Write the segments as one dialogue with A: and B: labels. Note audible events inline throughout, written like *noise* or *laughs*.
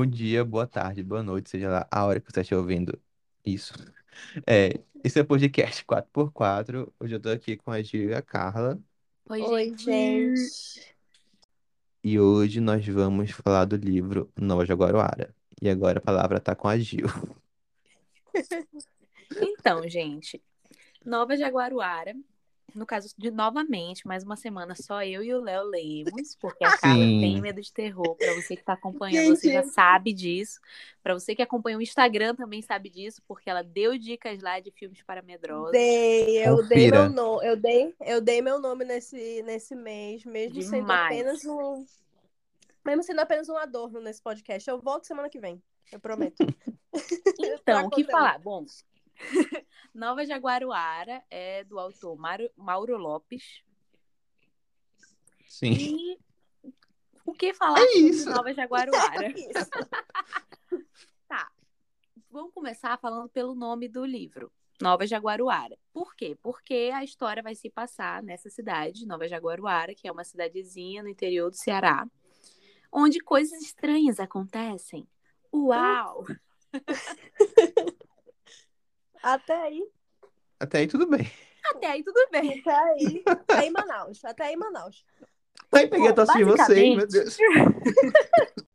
A: bom dia, boa tarde, boa noite, seja lá a hora que você estiver ouvindo isso. É, esse é o podcast 4x4. Hoje eu tô aqui com a Gil e a Carla.
B: Oi,
C: Oi,
B: gente.
C: gente.
A: E hoje nós vamos falar do livro Nova Jaguaruara. E agora a palavra tá com a Gil. *laughs*
B: Então, gente, Nova Jaguaruara. No caso de novamente, mais uma semana só eu e o Léo lemos, porque a Carla tem medo de terror. Pra você que tá acompanhando, você já
C: Gente.
B: sabe disso. Pra você que acompanha o Instagram também sabe disso, porque ela deu dicas lá de filmes para medrosos.
C: Dei, eu dei
A: Confira.
C: meu nome, eu dei, eu dei meu nome nesse, nesse mês, mesmo sendo
B: Demais.
C: apenas um, mesmo sendo apenas um adorno nesse podcast. Eu volto semana que vem, eu prometo. *laughs*
B: Então, o que falar? Bom, Nova Jaguaruara é do autor Mauro, Mauro Lopes.
A: Sim.
B: E o que falar
A: É
B: sobre
A: isso.
B: Nova Jaguaruara? *laughs*
C: Isso.
B: Tá. Vamos começar falando pelo nome do livro. Nova Jaguaruara. Por quê? Porque a história vai se passar nessa cidade, Nova Jaguaruara, que é uma cidadezinha no interior do Ceará, onde coisas estranhas acontecem. Uau! *laughs* *laughs*
C: Até aí,
A: Até aí tudo bem.
B: Até aí tudo bem.
C: até aí, até aí em Manaus, até aí em Manaus.
A: Aí peguei a
B: Bom,
A: tosse de vocês, meu Deus. *laughs*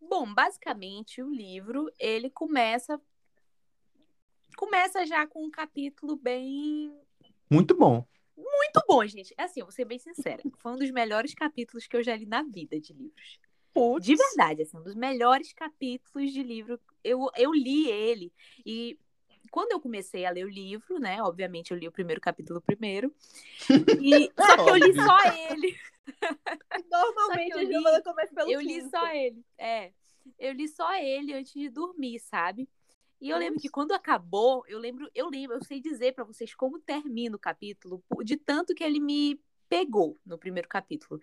B: Bom, basicamente o livro ele começa começa já com um capítulo bem
A: Muito bom.
B: muito bom, gente. É Assim, eu vou ser bem sincera, foi um dos melhores capítulos que eu já li na vida de livros.
C: Putz.
B: De verdade, assim, um dos melhores capítulos de livro. Eu, eu li ele e quando eu comecei a ler o livro, né? Obviamente eu li o primeiro capítulo primeiro. *laughs* E só que eu li só ele. *laughs*
C: Normalmente
B: Só
C: a
B: eu li-
C: Giovana começa pelo
B: Eu li
C: quinto.
B: só ele. É. Eu li só ele antes de dormir, sabe? E eu lembro que quando acabou, eu lembro, eu lembro, eu sei dizer pra vocês como termina o capítulo, de tanto que ele me pegou no primeiro capítulo.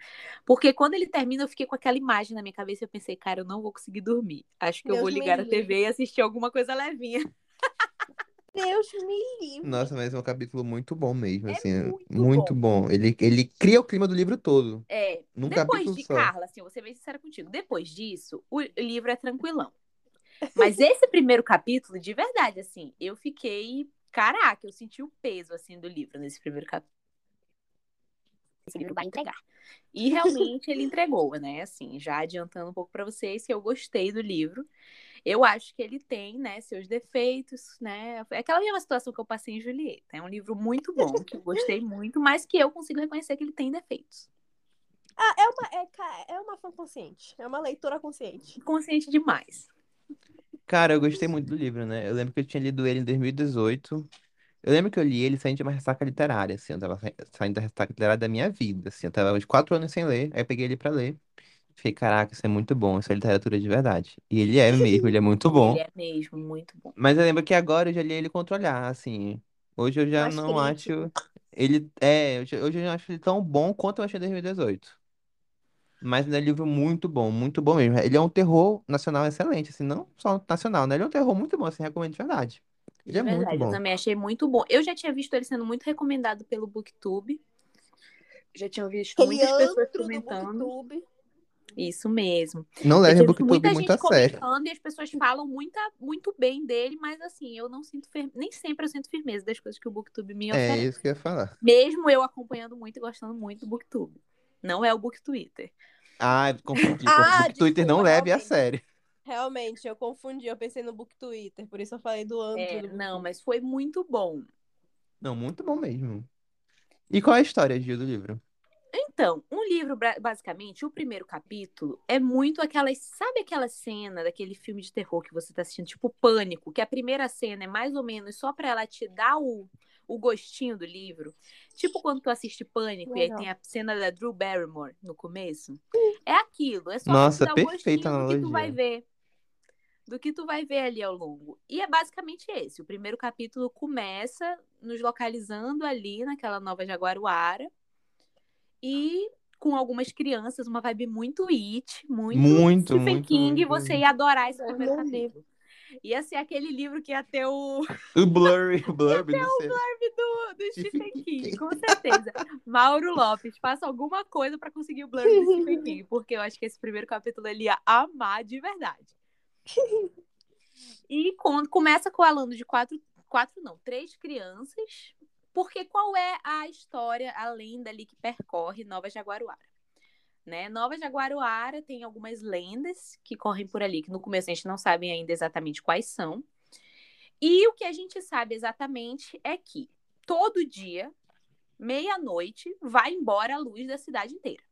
B: Porque quando ele termina, eu fiquei com aquela imagem na minha cabeça e eu pensei, cara, eu não vou conseguir dormir. Acho que eu
C: Deus
B: vou
C: me
B: ligar a. TV e assistir alguma coisa levinha. *laughs*
C: Deus me livre.
A: Nossa, mas é um capítulo muito bom mesmo,
B: É
A: assim.
B: muito
A: muito bom. Ele, ele cria o clima do livro todo.
B: É,
A: Num
B: depois
A: capítulo
B: de
A: só.
B: Carla, assim, eu vou ser bem sincera contigo. Depois disso, o livro é tranquilão. Mas *laughs* esse primeiro capítulo, de verdade, assim, eu fiquei. Caraca, eu senti o peso, assim, do livro nesse primeiro capítulo. Esse livro vai entregar. E realmente ele entregou, né? Assim, já adiantando um pouco pra vocês que eu gostei do livro. Eu acho que ele tem, né, seus defeitos, né? É aquela mesma situação que eu passei em Julieta. É um livro muito bom, que eu gostei muito, mas que eu consigo reconhecer que ele tem defeitos.
C: Ah, é uma, é, é uma fã consciente. É uma leitora consciente.
B: Consciente demais.
A: Cara, eu gostei muito do livro, né? Eu lembro que eu tinha lido ele em 2018. Eu lembro que eu li ele saindo de uma ressaca literária, assim. Eu tava sa- saindo da ressaca literária da minha vida, assim. Eu tava uns quatro anos sem ler, aí eu peguei ele pra ler. Fiquei, caraca, isso é muito bom, isso é literatura de verdade. E ele é *laughs* mesmo, ele é muito bom.
B: Ele é mesmo muito bom.
A: Mas eu lembro que agora eu já li ele contra olhar, assim. Hoje eu já não acho. Ele. É, hoje eu não acho ele tão bom quanto eu achei em 2018. Mas ele é um livro muito bom, muito bom mesmo. Ele é um terror nacional excelente, assim, não só nacional, né? Ele é um terror muito bom, assim, recomendo de verdade. Ele
B: De
A: é muito
B: verdade, eu
A: bom.
B: também achei muito bom. Eu já tinha visto ele sendo muito recomendado pelo BookTube. Já tinha visto muitas pessoas comentando.
C: BookTube.
B: Isso mesmo.
A: Não
B: Eu
A: leve o BookTube muito a sério.
B: comentando e as pessoas falam muita, muito bem dele, mas assim, eu não sinto fir... nem sempre eu sinto firmeza das coisas que o BookTube me
A: É
B: oferece.
A: isso que eu ia falar.
B: Mesmo eu acompanhando muito e gostando muito do BookTube. Não é o BookTwitter.
A: Ah, confundi.
C: Ah,
A: o Twitter não leve a sério.
C: Realmente, eu confundi. Eu pensei no Book Twitter, por isso eu falei do antro
B: É, não, mas foi muito bom.
A: Não, muito bom mesmo. E qual é a história, Gil, do livro?
B: Então, um livro, basicamente, o primeiro capítulo é muito aquelas. Sabe aquela cena daquele filme de terror que você tá assistindo, tipo Pânico, que a primeira cena é mais ou menos só pra ela te dar o, o gostinho do livro? Tipo quando tu assiste Pânico e aí
C: Legal.
B: tem a cena da Drew Barrymore no começo? É aquilo, é só
A: Nossa,
B: pra te dar o gostinho do que tu vai ver. Do que tu vai ver ali ao longo. E é basicamente esse. O primeiro capítulo começa nos localizando ali naquela nova Jaguaruara e com algumas crianças, uma vibe muito it, muito,
A: Muito,
B: Stephen
A: muito,
B: King,
A: muito,
B: você
A: muito.
B: ia adorar esse primeiro
C: me
B: capítulo. Ia ser aquele livro que ia ter o
A: O Blurry, o Blurry, não sei.
B: do, do
A: Stephen
B: King, com certeza. Mauro Lopes, faça alguma coisa pra conseguir o blur do Stephen King, porque eu acho que esse primeiro capítulo ele ia amar de verdade. E quando começa falando de quatro, quatro não, três crianças, porque qual é a história, a lenda ali que percorre Nova Jaguaruara? Né? Nova Jaguaruara tem algumas lendas que correm por ali, que no começo a gente não sabe ainda exatamente quais são. E o que a gente sabe exatamente é que todo dia, meia-noite, vai embora a luz da cidade inteira.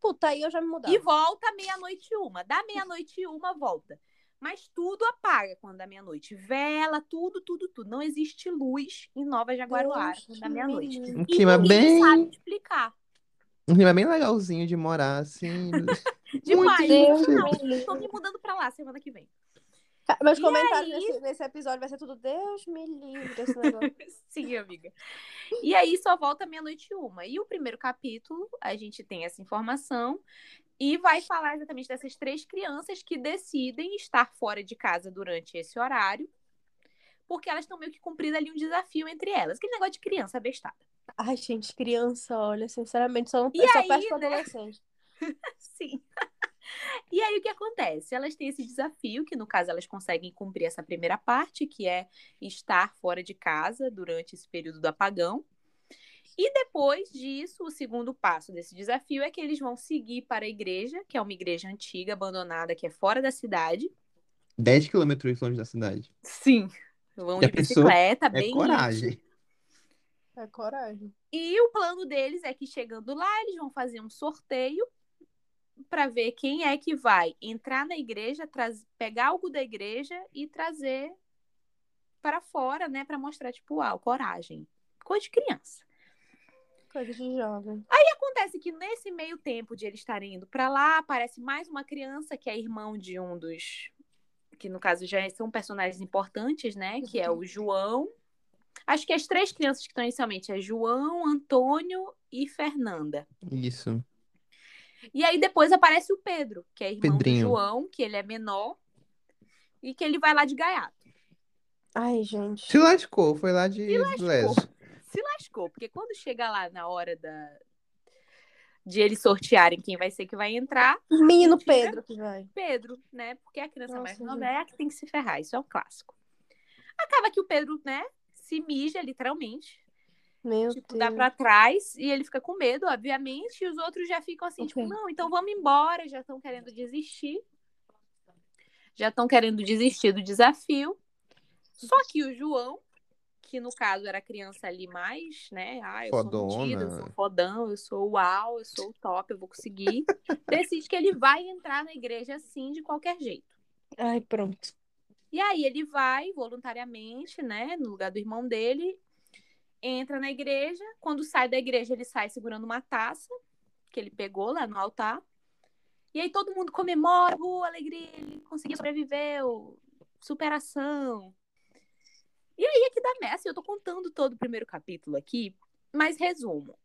C: Puta, aí eu já me mudava.
B: E volta meia-noite uma. Da meia-noite uma, volta. Mas tudo apaga quando dá meia-noite. Vela, tudo, tudo, tudo. Não existe luz em Nova Jaguaruara quando dá
C: me
B: meia-noite.
A: Um clima bem.
B: sabe explicar.
A: Um clima bem legalzinho de morar, assim. *laughs*
B: Demais.
C: Deus
B: Não, estou me mudando pra lá semana que vem. *laughs*
C: Meus
B: E
C: comentários
B: aí?
C: nesse, nesse episódio vai ser tudo Deus me livre desse *laughs* negócio.
B: Sim, amiga. E aí só volta meia-noite uma. E o primeiro capítulo, a gente tem essa informação e vai falar exatamente dessas três crianças que decidem estar fora de casa durante esse horário, porque elas estão meio que cumprindo ali um desafio entre elas. Aquele negócio de criança bestada.
C: Ai, gente, criança, olha, sinceramente, só, não,
B: E
C: só
B: aí,
C: peço pra
B: né?
C: adolescente. *laughs*
B: Sim. E aí o que acontece? Elas têm esse desafio, que no caso elas conseguem cumprir essa primeira parte, que é estar fora de casa durante esse período do apagão. E depois disso, o segundo passo desse desafio é que eles vão seguir para a igreja, que é uma igreja antiga, abandonada, que é fora da cidade.
A: 10 quilômetros longe da cidade.
B: Sim. Vão
A: Já
B: de bicicleta,
A: É
B: bem
A: coragem.
B: íntimo.
C: É coragem.
B: E o plano deles é que chegando lá, eles vão fazer um sorteio para ver quem é que vai entrar na igreja, traz... pegar algo da igreja e trazer para fora, né, para mostrar tipo, uau, coragem. Coisa de criança.
C: Coisa de jovem.
B: Acontece que nesse meio tempo de eles estarem indo para lá, aparece mais uma criança que é irmão de um dos que no caso já são personagens importantes, né, que é o João. Acho que as três crianças que estão inicialmente é João, Antônio e Fernanda.
A: Isso.
B: E aí depois aparece o Pedro, que é irmão
A: Pedrinho.
B: do João, que ele é menor e que ele vai lá de gaiato.
C: Ai, gente.
A: Se lascou, foi lá de Leso.
B: Se lascou, porque quando chega lá na hora da de eles sortearem quem vai ser que vai entrar,
C: Menino
B: Mentira.
C: Pedro que vai.
B: Pedro, né? Porque a criança
C: Nossa,
B: mais nova é a que tem que se ferrar, isso é um clássico. Acaba que o Pedro, né, se mija literalmente,
C: Meu
B: tipo,
C: Deus.
B: dá pra trás e ele fica com medo, obviamente, e os outros já ficam assim, tipo,
C: Ok.
B: não, então vamos embora, já estão querendo desistir. Já estão querendo desistir do desafio. Só que o João, que no caso era a criança ali mais, né? Ah, eu sou metida, eu
A: Fodona.
B: sou fodão, eu sou uau, eu sou o top, eu vou conseguir. Decide que ele vai entrar na igreja assim, de qualquer jeito.
C: Ai, pronto.
B: E aí ele vai voluntariamente, né, no lugar do irmão dele, entra na igreja. Quando sai da igreja, ele sai segurando uma taça que ele pegou lá no altar. E aí todo mundo comemora, uh, alegria, ele conseguiu sobreviver, superação. E aí é que dá. Assim, eu tô contando todo o primeiro capítulo aqui, mas resumo.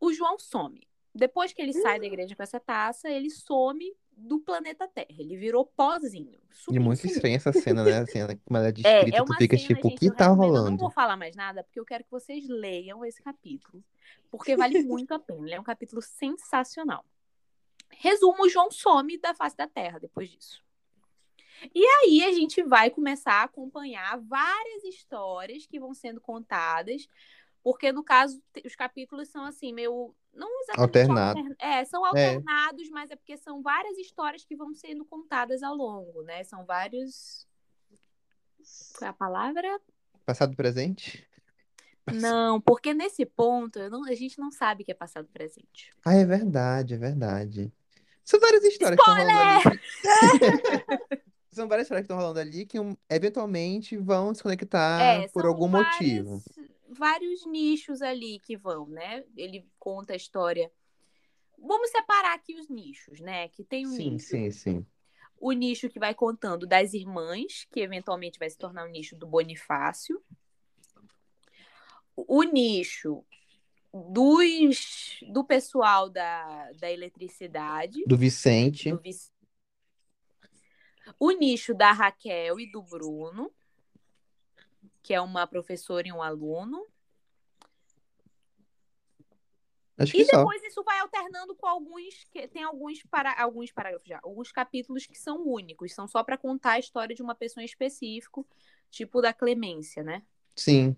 B: O João some. Depois que ele sai da igreja com essa taça, ele some do planeta Terra. Ele virou pozinho.
A: E muito
B: sumiu.
A: estranha essa cena, né? A cena como ela é *laughs*
B: É,
A: descrita,
B: é
A: tu
B: uma
A: fica
B: cena,
A: tipo, o que tá
B: recomendo. Eu não
A: rolando?
B: vou falar mais nada, porque eu quero que vocês leiam esse capítulo. Porque vale *laughs* muito a pena. Ele é um capítulo sensacional. Resumo, João some da face da Terra depois disso. E aí a gente vai começar a acompanhar várias histórias que vão sendo contadas, porque no caso os capítulos são assim, meio não exatamente
A: Alternado.
B: altern- É, são alternados, mas é porque são várias histórias que vão sendo contadas ao longo, né? São vários Qual é a palavra?
A: Passado presente?
B: Não, porque nesse ponto não- a gente não sabe que é passado presente.
A: Ah, é verdade, é verdade. São várias histórias que estão rolando ali. *laughs* São várias histórias que estão rolando ali que um, eventualmente vão se conectar
B: É,
A: por algum motivo.
B: Vários nichos ali que vão, né? Ele conta a história. Vamos separar aqui os nichos, né? Que tem um
A: Sim,
B: nicho.
A: sim, sim.
B: O nicho que vai contando das irmãs, que eventualmente vai se tornar o nicho do Bonifácio. O nicho dos, do pessoal da, da eletricidade.
A: Do Vicente.
B: do Vic- O nicho da Raquel e do Bruno, que é uma professora e um aluno.
A: Acho que
B: E
A: só.
B: depois isso vai alternando com alguns. Que, tem alguns, para, alguns parágrafos já. Alguns capítulos que são únicos. São só para contar a história de uma pessoa em específico. Tipo da Clemência, né?
A: Sim.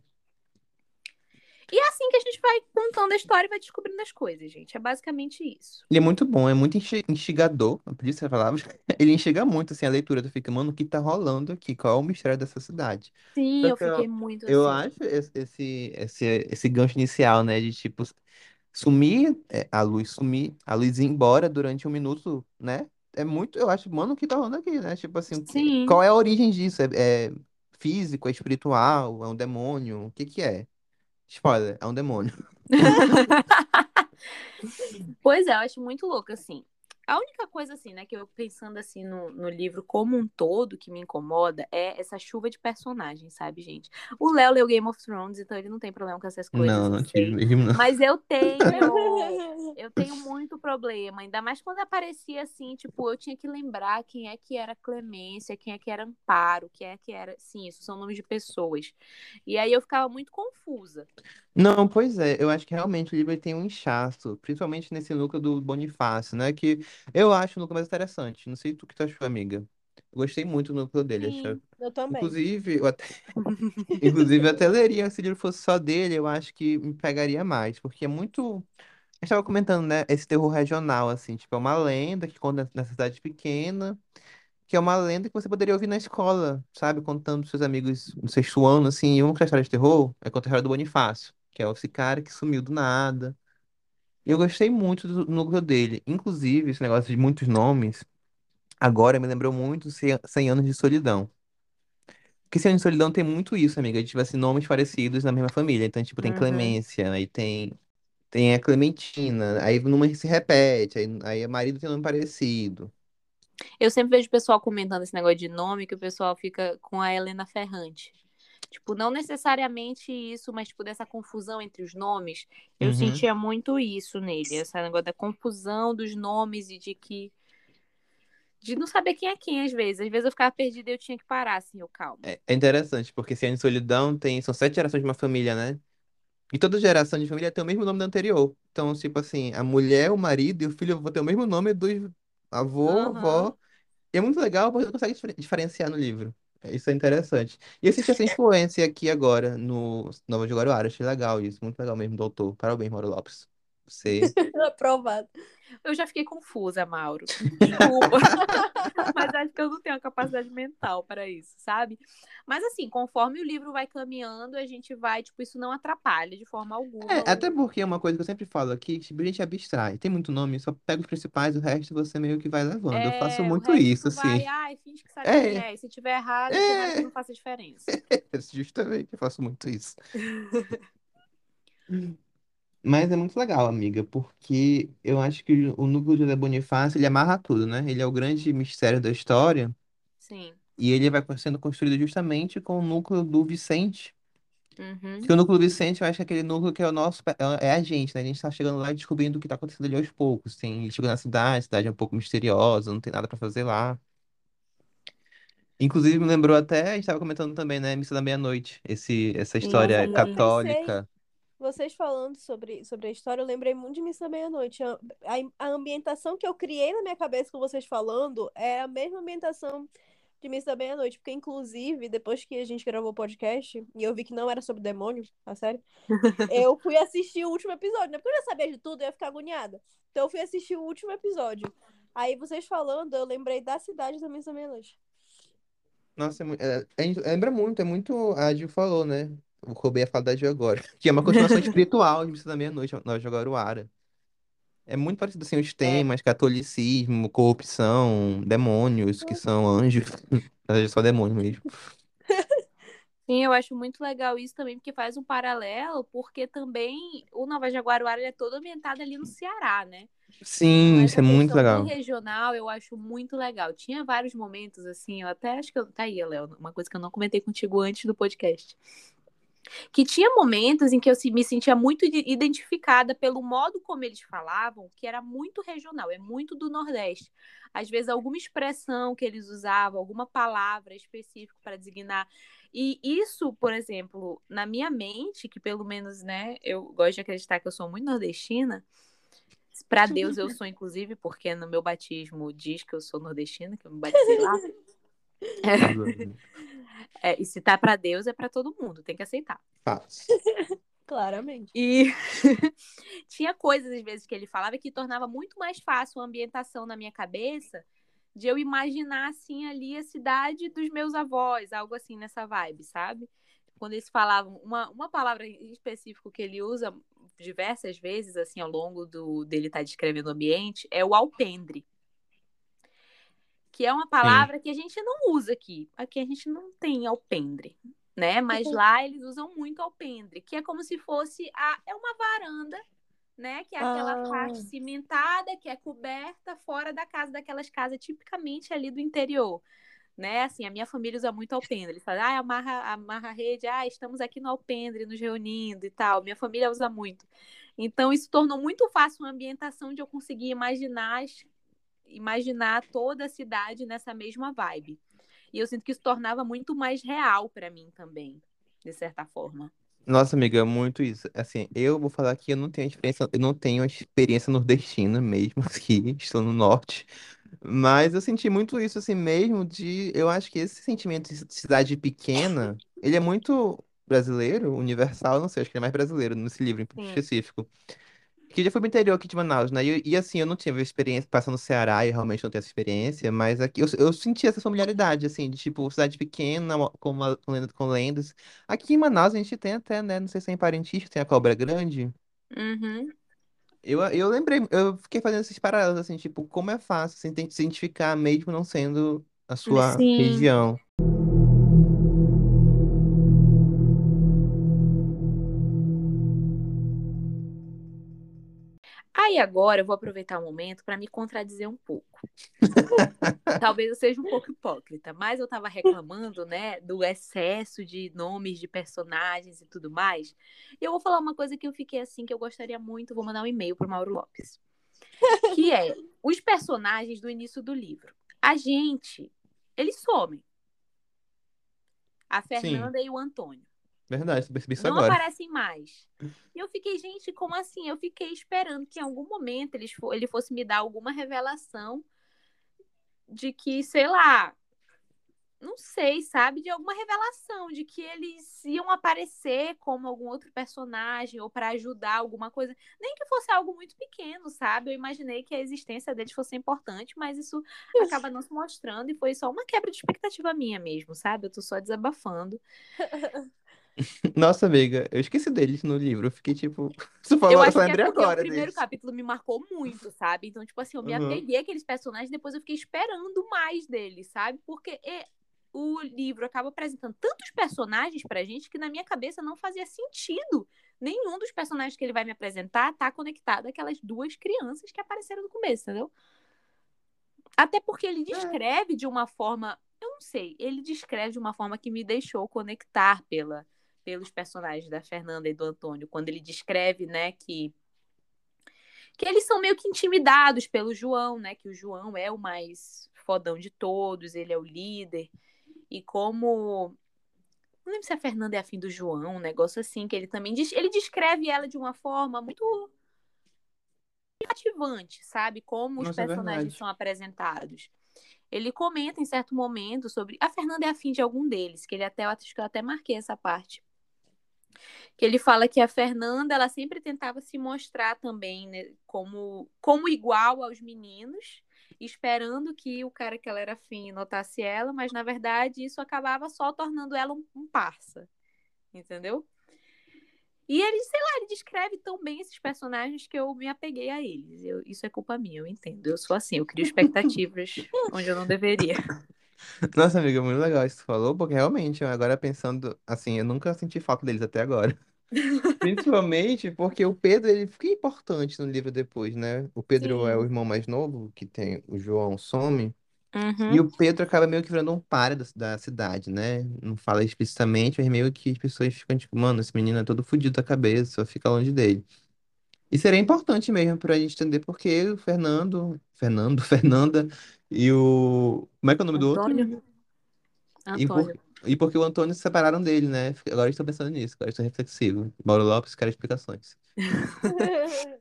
B: E é assim que a gente vai contando a história e vai descobrindo as coisas, gente. É basicamente isso.
A: Ele é muito bom, é muito insti- instigador, eu podia essa palavra. *laughs* Ele instiga muito, assim, a leitura. Tu fica, mano, o que tá rolando aqui? Qual é o mistério dessa cidade?
B: Sim,
A: Só
B: eu
A: que eu-
B: fiquei muito
A: Eu
B: assim.
A: acho esse, esse, esse, esse gancho inicial, né, de tipo, sumir é, a luz, sumir, a luz ir embora durante um minuto, né? É muito, eu acho, mano, o que tá rolando aqui, né? Tipo assim,
B: Sim.
A: qual é a origem disso? É, é físico, é espiritual, é um demônio? O que que é? Spoiler, é um demônio. *laughs* *laughs*
B: Pois é, eu acho muito louco, assim. A única coisa, assim, né, que eu pensando assim no, no livro como um todo que me incomoda é essa chuva de personagens, sabe, gente? O Léo leu Game of Thrones, então ele não tem problema com essas coisas.
A: Não,
B: eu
A: não tive mesmo, não.
B: Mas eu tenho. *laughs* Eu tenho muito problema, ainda mais quando aparecia assim, tipo, eu tinha que lembrar quem é que era Clemência, quem é que era Amparo, quem é que era. Sim, isso são nomes de pessoas. E aí eu ficava muito confusa.
A: Não, pois é, eu acho que realmente o livro tem um inchaço, principalmente nesse núcleo do Bonifácio, né? Que eu acho o núcleo mais interessante. Não sei tu que tu achou, amiga. Eu gostei muito do núcleo dele.
B: Sim.
A: achei-
C: Eu também.
A: Inclusive, eu até... *laughs* Inclusive, eu até leria, se o livro fosse só dele, eu acho que me pegaria mais, porque é muito. A gente tava comentando, né? Esse terror regional, assim, tipo, é uma lenda que conta na cidade pequena, que é uma lenda que você poderia ouvir na escola, sabe? Contando pros seus amigos no sexto ano, assim, e uma história de terror é contar a história do Bonifácio, que é esse cara que sumiu do nada. E eu gostei muito do núcleo dele. Inclusive, esse negócio de muitos nomes, agora me lembrou muito 100 100 Anos de Solidão. Porque 100 Anos de Solidão tem muito isso, amiga. Tipo assim, nomes parecidos na mesma família. Então, tipo, tem
B: Uhum.
A: Clemência, aí tem, tem a Clementina, aí o nome se repete, aí, aí o marido tem nome parecido.
B: Eu sempre vejo o pessoal comentando esse negócio de nome, que o pessoal fica com a Helena Ferrante. Tipo, não necessariamente isso, mas tipo, dessa confusão entre os nomes. Eu
A: Uhum.
B: sentia muito isso nele. Esse negócio da confusão dos nomes e de que. De não saber quem é quem, às vezes. Às vezes eu ficava perdida e eu tinha que parar, assim, eu calmo.
A: É, é interessante, porque 100 Anos de Solidão tem, são sete gerações de uma família, né? E toda geração de família tem o mesmo nome da anterior. Então, tipo assim, a mulher, o marido e o filho vão ter o mesmo nome dos avô,
B: Aham.
A: avó. E é muito legal porque você consegue diferen- diferenciar no livro. Isso é interessante. E senti essa influência aqui agora no Nova de Guaruara. Achei legal isso. Muito legal mesmo, doutor. Parabéns, Mauro Lopes. Você. *laughs*
C: Aprovado.
B: Eu já fiquei confusa, Mauro. Desculpa. *laughs* Mas acho que eu não tenho a capacidade mental para isso, sabe? Mas assim, conforme o livro vai caminhando, a gente vai, tipo, isso não atrapalha de forma alguma.
A: É, até porque é uma coisa que eu sempre falo aqui, que a gente abstrai. Tem muito nome, só pega os principais, o resto você meio que vai levando. Eu faço
B: É, o
A: muito
B: resto
A: isso,
B: vai,
A: assim.
B: ai, finge que sabe
A: É.
B: quem é. E se tiver errado, que
A: É.
B: não faça diferença. *laughs*
A: Justamente, eu faço muito isso. Mas é muito legal, amiga, porque eu acho que o núcleo de José Bonifácio, ele amarra tudo, né? Ele é o grande mistério da história
B: Sim.
A: e ele vai sendo construído justamente com o núcleo do Vicente.
B: Uhum.
A: Que o núcleo do Vicente, eu acho que é aquele núcleo que é o nosso, é a gente, né? A gente tá chegando lá e descobrindo o que tá acontecendo ali aos poucos. Tem, ele chegou na cidade, a cidade é um pouco misteriosa, não tem nada pra fazer lá. Inclusive, me lembrou até, a gente tava comentando também, né? Missa da Meia-Noite, esse, essa história
C: Nossa, até
A: católica.
C: Vocês falando sobre, sobre a história, eu lembrei muito de Missa Meia-Noite. A, a, a ambientação que eu criei na minha cabeça com vocês falando é a mesma ambientação de Missa da Meia-Noite. Porque, inclusive, depois que a gente gravou o podcast e eu vi que não era sobre demônio, a sério, eu *laughs* fui assistir o último episódio, né? Porque eu já sabia de tudo, eu ia ficar agoniada. Então eu fui assistir o último episódio. Aí vocês falando, eu lembrei da cidade da Missa Meia-Noite.
A: Nossa, é, é- gente lembra muito, é muito, a Gil falou, né? Roubei a fala da Gil agora. *laughs* Que é uma continuação espiritual de Missa da Meia-Noite, Nova de Jaguaruara. É muito parecido, assim, os temas, catolicismo, corrupção, demônios, que são anjos. *laughs* Na verdade, é só demônio mesmo. *laughs*
B: Sim, eu acho muito legal isso também, porque faz um paralelo, porque também o Nova Jaguaruara é todo ambientado ali no Ceará, né?
A: Sim,
B: Então,
A: isso é muito legal.
B: regional eu acho muito legal. Tinha vários momentos, assim, eu até acho que eu. Tá aí, Léo, uma coisa que eu não comentei contigo antes do podcast. Que tinha momentos em que eu me sentia muito ide- identificada pelo modo como eles falavam, que era muito regional, é muito do Nordeste. Às vezes, alguma expressão que eles usavam, alguma palavra específica para designar. E isso, por exemplo, na minha mente, que pelo menos, né, eu gosto de acreditar que eu sou muito nordestina. Para Deus eu sou, inclusive, porque no meu batismo diz que eu sou nordestina, que eu me batizei lá. *laughs* É, e se tá para Deus, é para todo mundo, tem que aceitar. *laughs*
C: Claramente.
B: E *laughs* tinha coisas, às vezes, que ele falava que tornava muito mais fácil a ambientação na minha cabeça de eu imaginar, assim, ali a cidade dos meus avós, algo assim nessa vibe, sabe? Quando eles falavam, uma, uma palavra em específico que ele usa diversas vezes, assim, ao longo do, dele estar tá descrevendo o ambiente, é o alpendre. Que é uma palavra Sim. que a gente não usa aqui. Aqui a gente não tem alpendre, né? Mas lá eles usam muito alpendre, que é como se fosse a, é uma varanda né? Que é aquela ah. parte cimentada, que é coberta fora da casa, daquelas casas tipicamente ali do interior. Né, assim, a minha família usa muito alpendre. Eles falam, ah, amarra, amarra a rede, ah, estamos aqui no alpendre, nos reunindo e tal. Minha família usa muito. Então, isso tornou muito fácil uma ambientação de eu conseguir imaginar, imaginar toda a cidade nessa mesma vibe. E eu sinto que isso tornava muito mais real para mim também, de certa forma.
A: Nossa, amiga, é muito isso. Assim, eu vou falar que eu não tenho experiência, eu não tenho experiência nordestina mesmo, *laughs* aqui, estou no norte. Mas eu senti muito isso, assim, mesmo de. Eu acho que esse sentimento de cidade pequena, ele é muito brasileiro, universal, não sei, acho que ele é mais brasileiro nesse livro em
B: Sim.
A: específico. Que já fui pro interior aqui de Manaus, né? E, e, assim, eu não tive experiência passando no Ceará e realmente não tenho essa experiência, mas aqui eu, eu senti essa familiaridade, assim, de tipo, cidade pequena, com, uma, com, lenda- com lendas. Aqui em Manaus a gente tem até, né? Não sei se é em Parintins, tem a Cobra Grande.
B: Uhum.
A: Eu, eu lembrei, eu fiquei fazendo esses paralelos, assim, tipo, como é fácil assim, se identificar mesmo não sendo a sua
B: Sim.
A: região.
B: Aí agora eu vou aproveitar o momento para me contradizer um pouco. *laughs* Talvez eu seja um pouco hipócrita, mas eu estava reclamando, né, do excesso de nomes de personagens e tudo mais. E eu vou falar uma coisa que eu fiquei assim, que eu gostaria muito, vou mandar um e-mail pro Mauro Lopes. Que é os personagens do início do livro. A gente, eles somem. A Fernanda Sim. e o Antônio.
A: Verdade, percebi isso
B: não
A: agora.
B: aparecem mais. E eu fiquei, gente, como assim? Eu fiquei esperando que em algum momento ele, ele fosse me dar alguma revelação de que, sei lá, não sei, sabe? De alguma revelação de que eles iam aparecer como algum outro personagem ou para ajudar alguma coisa. Nem que fosse algo muito pequeno, sabe? Eu imaginei que a existência deles fosse importante, mas isso acaba não se mostrando e foi só uma quebra de expectativa minha mesmo, sabe? Eu tô só desabafando. *laughs*
A: Nossa, amiga, eu esqueci deles no livro. Eu fiquei tipo. *laughs* Você falou,
B: eu
A: eu
B: acho
A: só
B: que é
A: lembrei
B: porque
A: agora
B: o primeiro
A: deles.
B: capítulo me marcou muito, sabe? Então, tipo assim, eu me
A: Uhum.
B: apeguei àqueles personagens, depois eu fiquei esperando mais deles, sabe? Porque e- o livro acaba apresentando tantos personagens pra gente que na minha cabeça não fazia sentido. Nenhum dos personagens que ele vai me apresentar tá conectado àquelas duas crianças que apareceram no começo, entendeu? Até porque ele descreve de uma forma, eu não sei, ele descreve de uma forma que me deixou conectar pela, pelos personagens da Fernanda e do Antônio, quando ele descreve, né, que que eles são meio que intimidados pelo João, né, que o João é o mais fodão de todos, ele é o líder. E como não lembro se a Fernanda é afim do João, um negócio assim, que ele também diz, ele descreve ela de uma forma muito cativante, sabe? Como os
A: Nossa, é
B: personagens
A: verdade.
B: são apresentados. Ele comenta em certo momento sobre. A Fernanda é afim de algum deles, que ele até, eu acho que eu até marquei essa parte. Que ele fala que a Fernanda, ela sempre tentava se mostrar também, né, como, como igual aos meninos, esperando que o cara que ela era afim notasse ela, mas na verdade isso acabava só tornando ela um, um parça. Entendeu? E ele, sei lá, ele descreve tão bem esses personagens que eu me apeguei a eles. Eu- isso é culpa minha, eu entendo. Eu sou assim, eu crio *laughs* expectativas onde eu não deveria. *laughs*
A: Nossa, amiga, muito legal isso que você falou, porque realmente, eu agora pensando, assim, eu nunca senti falta deles até agora. *laughs* Principalmente porque o Pedro, ele fica importante no livro depois, né? O *laughs* Pedro é o
B: Sim.
A: irmão mais novo, que tem o João some, e
B: Uhum.
A: o Pedro acaba meio que virando um páreo da, da cidade, né? Não fala explicitamente, mas meio que as pessoas ficam tipo, mano, esse menino é todo fudido da cabeça, só fica longe dele. E seria importante mesmo pra gente entender por que o Fernando, Fernando, Fernanda e o. Como é que é o nome do outro?
B: Antônio?
A: E por,
B: Antônio.
A: E porque o Antônio se separaram dele, né? Agora estou pensando nisso, agora estou reflexivo. Mauro Lopes quer explicações. *laughs*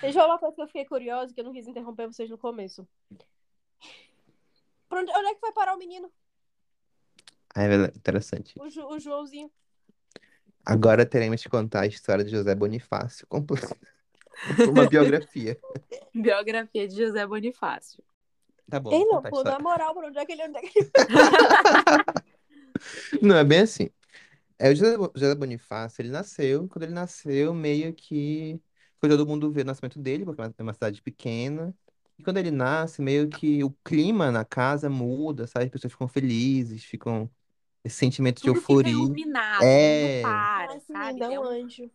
C: Deixa eu falar uma coisa que eu fiquei curiosa, que eu não quis interromper vocês no começo. Pra onde, onde é que vai parar o menino?
A: Ah, é verdade, interessante.
C: O, Ju- o Joãozinho.
A: Agora teremos que contar a história de José Bonifácio, completa. *laughs* Uma biografia. *laughs*
B: Biografia de José Bonifácio.
A: Tá bom,
C: Ei,
A: a
C: pô, na
A: história.
C: moral, pra onde é que ele. Onde é que ele... *laughs*
A: Não, é bem assim. É, o José Bo- José Bonifácio, ele nasceu, quando ele nasceu, meio que foi todo mundo ver o nascimento dele, porque é uma cidade pequena. E quando ele nasce, meio que o clima na casa muda, sabe? As pessoas ficam felizes, ficam esse sentimento de
B: Tudo fica
A: euforia.
B: iluminado,
A: É.
B: para, sabe?
C: é
B: É
C: um anjo.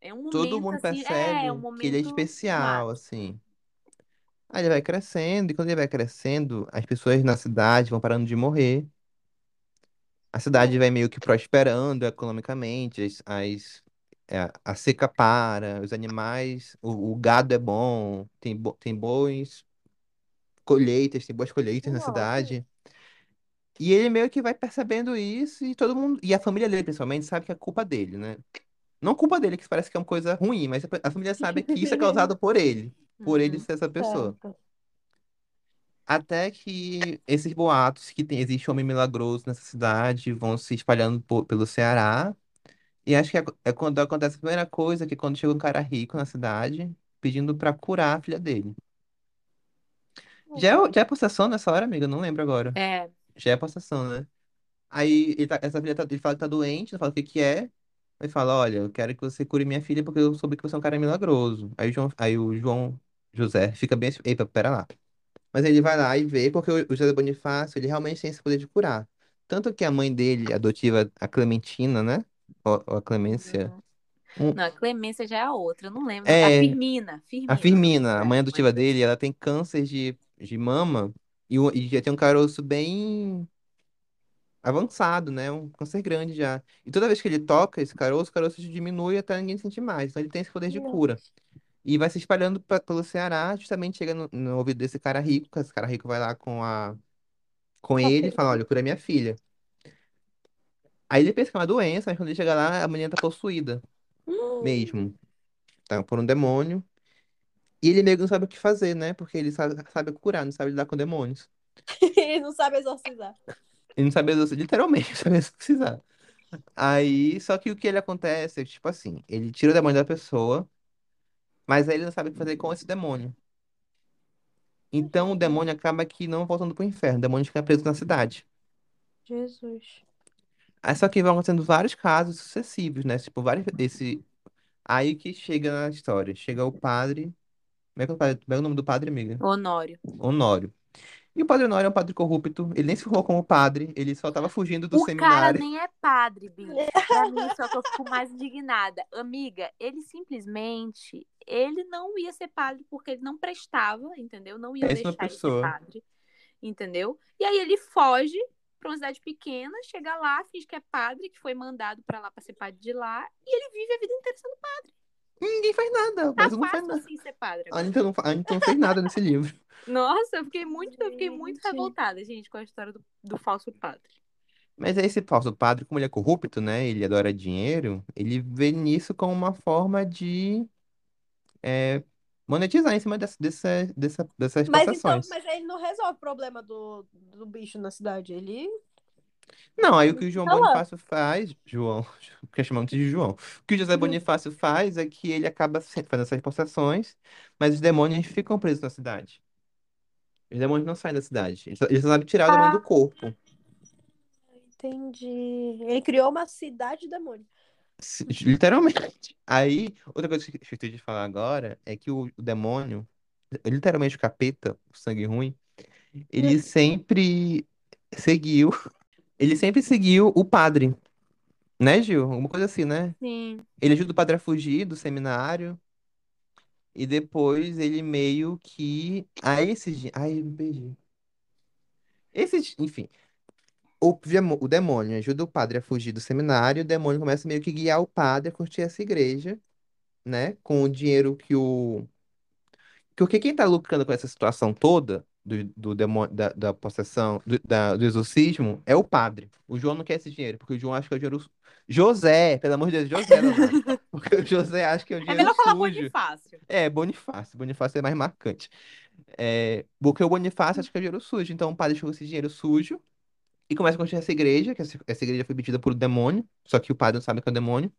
B: é um
A: Todo
B: momento
A: mundo
B: assim,
A: percebe
B: é um
A: que ele é
B: momento
A: especial, assim. Aí ele vai crescendo, e quando ele vai crescendo, as pessoas na cidade vão parando de morrer. A cidade vai meio que prosperando economicamente, as, as- é, a seca para, os animais, o, o gado é bom, tem, bo, tem boas colheitas, tem boas colheitas na
C: Nossa.
A: cidade. E ele meio que vai percebendo isso e todo mundo, e a família dele principalmente, sabe que é culpa dele, né? Não culpa dele, que parece que é uma coisa ruim, mas a família sabe que isso é causado por ele, por ele
B: Uhum.
A: ser essa pessoa.
C: Certo.
A: Até que esses boatos que tem, existe homem milagroso nessa cidade vão se espalhando po- pelo Ceará. E acho que é, é quando acontece a primeira coisa, que é quando chega um cara rico na cidade, pedindo pra curar a filha dele. Já é, o- já é possessão nessa hora, amiga? Eu não lembro agora.
B: É,
A: Já é possessão, né? Aí ele tá- essa filha tá, ele fala que tá doente, não fala o que que é. Aí fala, olha, eu quero que você cure minha filha porque eu soube que você é um cara milagroso. Aí o João, aí o João José fica bem assim, epa, pera lá. Mas ele vai lá e vê, porque o o José Bonifácio, ele realmente tem esse poder de curar. Tanto que a mãe dele, adotiva, a Clementina, né? Ou, ou a Clemência.
B: Uhum.
A: um-
B: Não, a Clemência já é a outra, eu não lembro.
A: É.
B: A Firmina, Firmina.
A: a Firmina, a
B: É,
A: mãe adotiva dele, ela tem câncer de, de mama e, e já tem um caroço bem avançado, né? Um câncer grande já. E toda vez que ele toca esse caroço, o caroço diminui até ninguém sentir mais. Então ele tem esse poder de cura. E vai se espalhando pra- pelo Ceará, justamente chega no, no ouvido desse cara rico, que esse cara rico vai lá com a com ele e fala, olha, cura minha filha. Aí ele pensa que é uma doença, mas quando ele chega lá, a menina tá possuída mesmo. Tá por um demônio. E ele meio que não sabe o que fazer, né? Porque ele sabe, sabe curar, não sabe lidar com demônios. *laughs*
C: Ele não sabe exorcizar.
A: Ele não sabe, exorci- literalmente, *laughs* não sabe exorcizar. Aí, só que o que ele acontece é, tipo assim, ele tira o demônio da pessoa, mas aí ele não sabe o que fazer com esse demônio. Então o demônio acaba que não voltando pro inferno, o demônio fica preso na cidade.
C: Jesus.
A: Aí só que vão acontecendo vários casos sucessivos, né? Tipo, vários, esse... Aí que chega na história, chega o padre... Como é que é o padre? Como é o nome do padre, amiga?
B: Honório.
A: Honório. E o padre Honório é um padre corrupto, ele nem se formou como padre, ele só tava fugindo do
B: O cara
A: seminário.
B: nem é padre, Bi. Pra mim, só que eu fico mais indignada. Amiga, ele simplesmente, ele não ia ser padre porque ele não prestava, entendeu? Não ia
A: Péssima
B: deixar ele ser padre, entendeu? E aí ele foge pra uma cidade pequena, chega lá, finge que é padre, que foi mandado pra lá pra ser padre de lá, e ele vive a vida inteira sendo padre.
A: Ninguém faz nada,
B: Tá
A: mas não faz
B: fácil
A: nada.
B: assim ser padre
A: A. Anitta não, a Anitta não fez nada nesse livro. *laughs*
B: Nossa, eu fiquei muito, eu fiquei muito
C: Gente.
B: revoltada, gente, com a história do, do falso padre.
A: Mas aí esse falso padre, como ele é corrupto, né? Ele adora dinheiro, ele vê nisso como uma forma de é, monetizar em cima dessa, dessa, dessa, dessas
C: Mas então, mas ele não resolve o problema do, do bicho na cidade. Ele.
A: Não, aí o que o João
C: Tá.
A: Bonifácio faz, João, *laughs* que eu chamo de João, o que o José Bonifácio faz é que ele acaba se- fazendo essas possessões, mas os demônios ficam presos na cidade. Os demônios não saem da cidade. Ele só, ele só sabe tirar o demônio do corpo.
C: Entendi. Ele criou uma cidade de demônio.
A: Se- *laughs* Literalmente. Aí, outra coisa que eu esqueci de falar agora é que o, o demônio, literalmente o capeta, o sangue ruim, ele sempre seguiu, ele sempre seguiu o padre, né, Gil? Alguma coisa assim, né?
B: Sim.
A: Ele ajuda o padre a fugir do seminário e depois ele meio que. Aí esses. di- Ai, perdi. Esses, enfim. O, o demônio ajuda o padre a fugir do seminário, o demônio começa meio que guiar o padre a curtir essa igreja, né? Com o dinheiro que o. Porque quem tá lucrando com essa situação toda do, do demônio, da, da possessão, do, da- do exorcismo, é o padre. O João não quer esse dinheiro, porque o João acha que é o dinheiro. José, pelo amor de Deus, José, Leonardo. *laughs* Porque o José acha que é o
B: É
A: dinheiro
B: melhor falar
A: sujo.
B: Bonifácio.
A: É, Bonifácio. Bonifácio é mais marcante. É, porque o Bonifácio acha que é dinheiro sujo. Então o padre chegou esse dinheiro sujo e começa a construir essa igreja, que essa, essa igreja foi pedida por um demônio, só que o padre não sabe que é o demônio.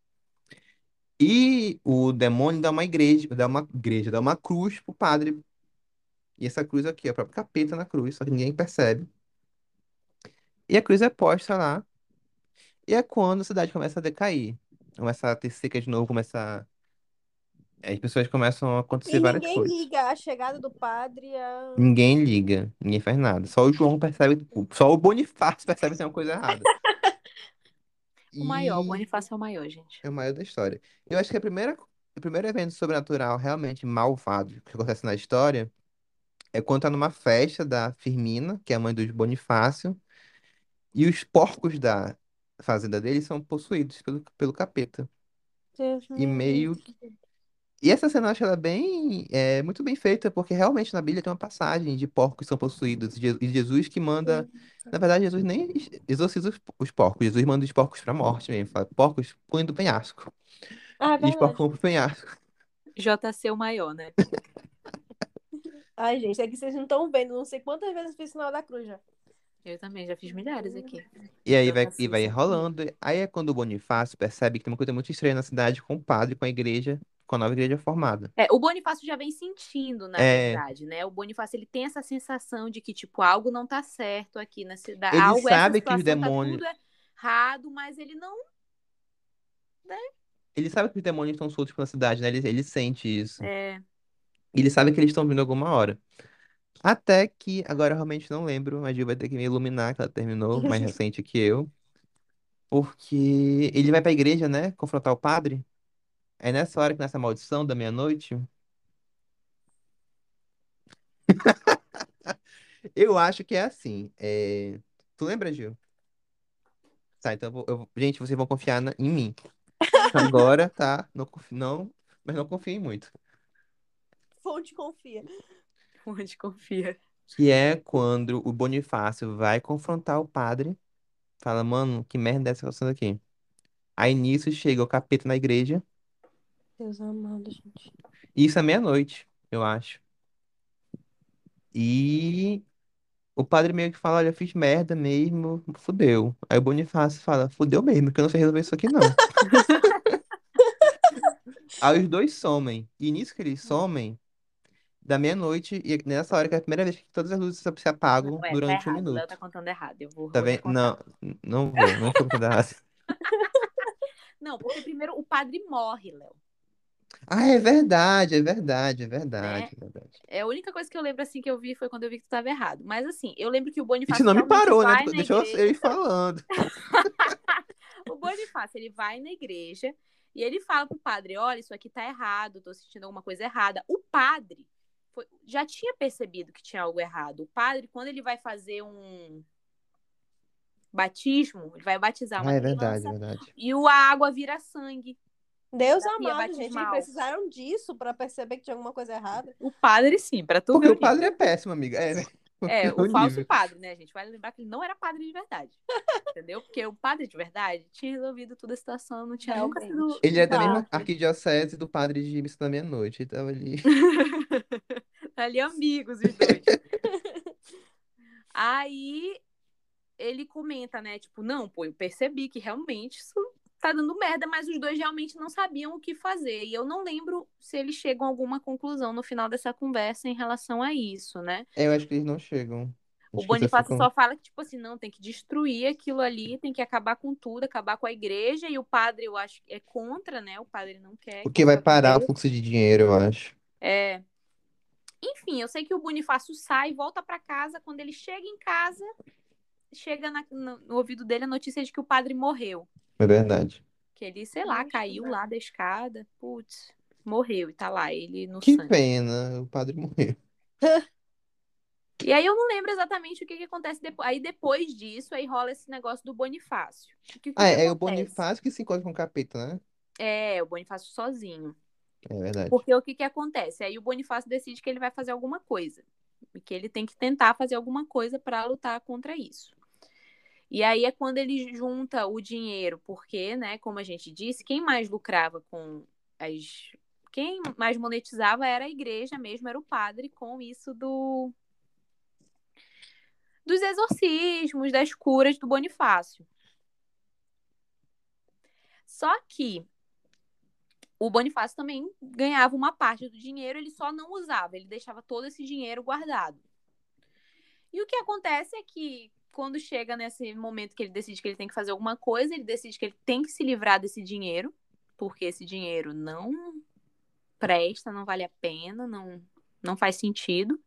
A: E o demônio dá uma igreja, dá uma igreja, dá uma cruz pro padre. E essa cruz aqui, é o próprio capeta na cruz, só que ninguém percebe. E a cruz é posta lá. E é quando a cidade começa a decair. Começa a ter seca de novo, começa. a- As pessoas começam a acontecer
C: E
A: várias
C: ninguém
A: coisas.
C: liga a chegada do padre a.
A: Ninguém liga, ninguém faz nada. Só o João percebe, só o Bonifácio percebe que tem uma coisa errada. *laughs*
B: O maior, o Bonifácio é o maior, gente.
A: é o maior da história. Eu acho que a primeira, o primeiro evento sobrenatural realmente malvado que acontece na história é quando tá numa festa da Firmina, que é a mãe do Bonifácio, e os porcos da fazenda dele são possuídos pelo, pelo capeta.
C: Deus
A: E
C: me
A: meio
C: livre.
A: E essa cena eu acho ela bem, é, muito bem feita, porque realmente na Bíblia tem uma passagem de porcos que são possuídos, e Je- e Jesus que manda. Na verdade, Jesus nem ex- exorciza os, os porcos, Jesus manda os porcos pra morte mesmo. Fala, porcos, põe do penhasco.
C: Ah, é
A: E os porcos
C: verdade.
A: vão pro penhasco.
B: JC é o maior, né? *laughs*
C: Ai, gente, é que vocês não estão vendo. Não sei quantas vezes eu fiz sinal da cruz já.
B: Eu também já fiz milhares aqui.
A: E aí
B: Eu
A: vai,
B: faço
A: e vai
B: isso.
A: rolando. Aí é quando o Bonifácio percebe que tem uma coisa muito estranha na cidade com o padre, com a igreja, com a nova igreja formada.
B: É, o Bonifácio já vem sentindo, na
A: É.
B: verdade, né? O Bonifácio ele tem essa sensação de que, tipo, algo não tá certo aqui na cidade.
A: Ele
B: algo,
A: sabe que os
B: situação
A: demônios-
B: tá tudo errado, mas ele não.
A: Ele sabe que os demônios estão soltos pela cidade, né? Ele, ele sente isso.
B: É,
A: E ele sabe que eles estão vindo alguma hora. Até que, agora eu realmente não lembro, a Gil vai ter que me iluminar, que ela terminou, mais *laughs* recente que eu. Porque ele vai pra igreja, né? Confrontar o padre. É nessa hora que nessa maldição da meia-noite. *laughs* Eu acho que é assim. é, Tu lembra, Gil? Tá, então eu vou- eu vou- gente, vocês vão confiar na- em mim. *laughs* Agora, tá? Não, confi- não, mas não confiem muito.
C: Fonte confia.
B: onde confia.
A: Que é quando o Bonifácio vai confrontar o padre. Fala, mano, que merda é essa situação aqui? Aí nisso chega o capeta na igreja.
C: Deus amado, gente.
A: Isso é meia-noite, eu acho. E o padre meio que fala, olha, eu fiz merda mesmo, fudeu. Aí o Bonifácio fala, fudeu mesmo, que eu não sei resolver isso aqui não. *laughs* Aí os dois somem. E nisso que eles somem, da meia-noite, e nessa hora que é a primeira vez que todas as luzes se apagam
B: Não, é, tá
A: durante um
B: errado. O Léo
A: minuto.
B: tá contando errado. Eu vou,
A: Tá
B: vou recontar.
A: Não, não vou, não estou contando errado. *laughs*
B: Não, porque primeiro o padre morre, Léo.
A: Ah, é verdade, é verdade, é verdade, é verdade.
B: É a única coisa que eu lembro assim que eu vi foi quando eu vi que tu tava errado. Mas assim, eu lembro que o Bonifácio
A: você não me parou, né?
B: na
A: deixou eu ir falando. *laughs*
B: O Bonifácio, ele vai na igreja e ele fala pro padre, olha, isso aqui tá errado, tô sentindo alguma coisa errada. O padre foi- já tinha percebido que tinha algo errado. O padre, quando ele vai fazer um batismo, ele vai batizar uma
A: Ah, é verdade,
B: criança
A: é verdade.
B: e o- a água vira sangue.
C: Deus amado, gente. Eles precisaram disso pra perceber que tinha alguma coisa errada.
B: O padre, sim, pra tu
A: Porque
B: ver
A: o padre é péssimo, amiga. É, *laughs*
B: É,
A: o
B: o falso
A: nível.
B: padre, né, gente? Vale lembrar que ele não era padre de verdade. *laughs* entendeu? Porque o padre de verdade tinha resolvido toda a situação, não tinha nunca sido.
A: Ele é da mesma
C: Tá.
A: arquidiocese do padre de Missa da Meia-Noite. Ele *laughs* tava ali.
B: ali amigos os dois. Aí ele comenta, né? Tipo, não, pô, eu percebi que realmente isso tá dando merda, mas os dois realmente não sabiam o que fazer. E eu não lembro se eles chegam a alguma conclusão no final dessa conversa em relação a isso, né?
A: Eu acho que eles não chegam.
B: O
A: Acho que vocês
B: Bonifácio
A: ficam-
B: só fala que, tipo assim, não, tem que destruir aquilo ali, tem que acabar com tudo, acabar com a igreja, e o padre, eu acho, é contra, né? O padre não quer. que
A: Porque vai
B: isso
A: parar o fluxo de dinheiro, eu acho.
B: É. Enfim, eu sei que o Bonifácio sai, volta pra casa. Quando ele chega em casa, chega na- no, no ouvido dele a notícia de que o padre morreu.
A: É verdade.
B: Que ele, sei lá, caiu lá da escada. Putz, morreu e tá lá, ele no
A: Que
B: sangue.
A: pena, o padre morreu. *laughs*
B: E aí eu não lembro exatamente o que, que acontece depois. Aí depois disso, aí rola esse negócio do Bonifácio. O que, que
A: Ah,
B: que
A: é, é o
B: acontece?
A: Bonifácio que se encontra com o capeta, né?
B: É, o Bonifácio sozinho.
A: É verdade.
B: Porque o que, que acontece? Aí o Bonifácio decide que ele vai fazer alguma coisa. E que ele tem que tentar fazer alguma coisa para lutar contra isso. E aí é quando ele junta o dinheiro, porque, né, como a gente disse, quem mais lucrava com as. Quem mais monetizava era a igreja mesmo, era o padre, com isso do. dos exorcismos, das curas do Bonifácio. Só que o Bonifácio também ganhava uma parte do dinheiro, ele só não usava, ele deixava todo esse dinheiro guardado. E o que acontece é que quando chega nesse momento que ele decide que ele tem que fazer alguma coisa, ele decide que ele tem que se livrar desse dinheiro, porque esse dinheiro não presta, não vale a pena, não, não faz sentido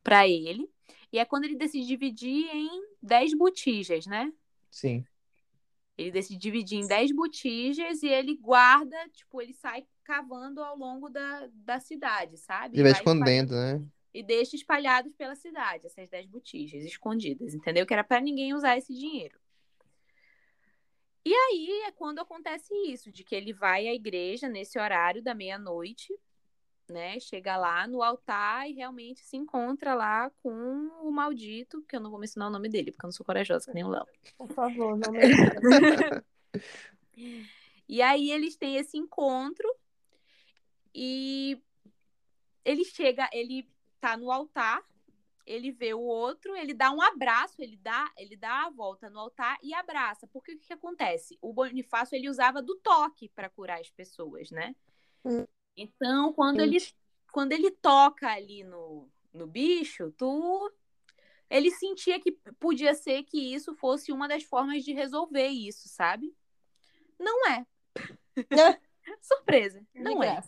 B: para ele. E é quando ele decide dividir em 10 botijas, né?
A: Sim.
B: Ele decide dividir em 10 botijas e ele guarda, tipo, ele sai cavando ao longo da, da cidade, sabe?
A: Ele vai escondendo, né?
B: E deixa espalhados pela cidade essas 10 botijas escondidas, entendeu? Que era para ninguém usar esse dinheiro. E aí é quando acontece isso, de que ele vai à igreja nesse horário da meia-noite, né? Chega lá no altar e realmente se encontra lá com o maldito, que eu não vou mencionar o nome dele, porque eu não sou corajosa, que nem o Léo.
C: Por favor, não me *laughs*
B: E aí eles têm esse encontro e ele chega, ele tá no altar, ele vê o outro, ele dá um abraço, ele dá, ele dá a volta no altar e abraça. Porque o que, que acontece? O Bonifácio ele usava do toque para curar as pessoas, né?
C: Hum.
B: Então, quando ele, quando ele toca ali no, no bicho, tu ele sentia que podia ser que isso fosse uma das formas de resolver isso, sabe? Não é. *laughs* Surpresa, não é.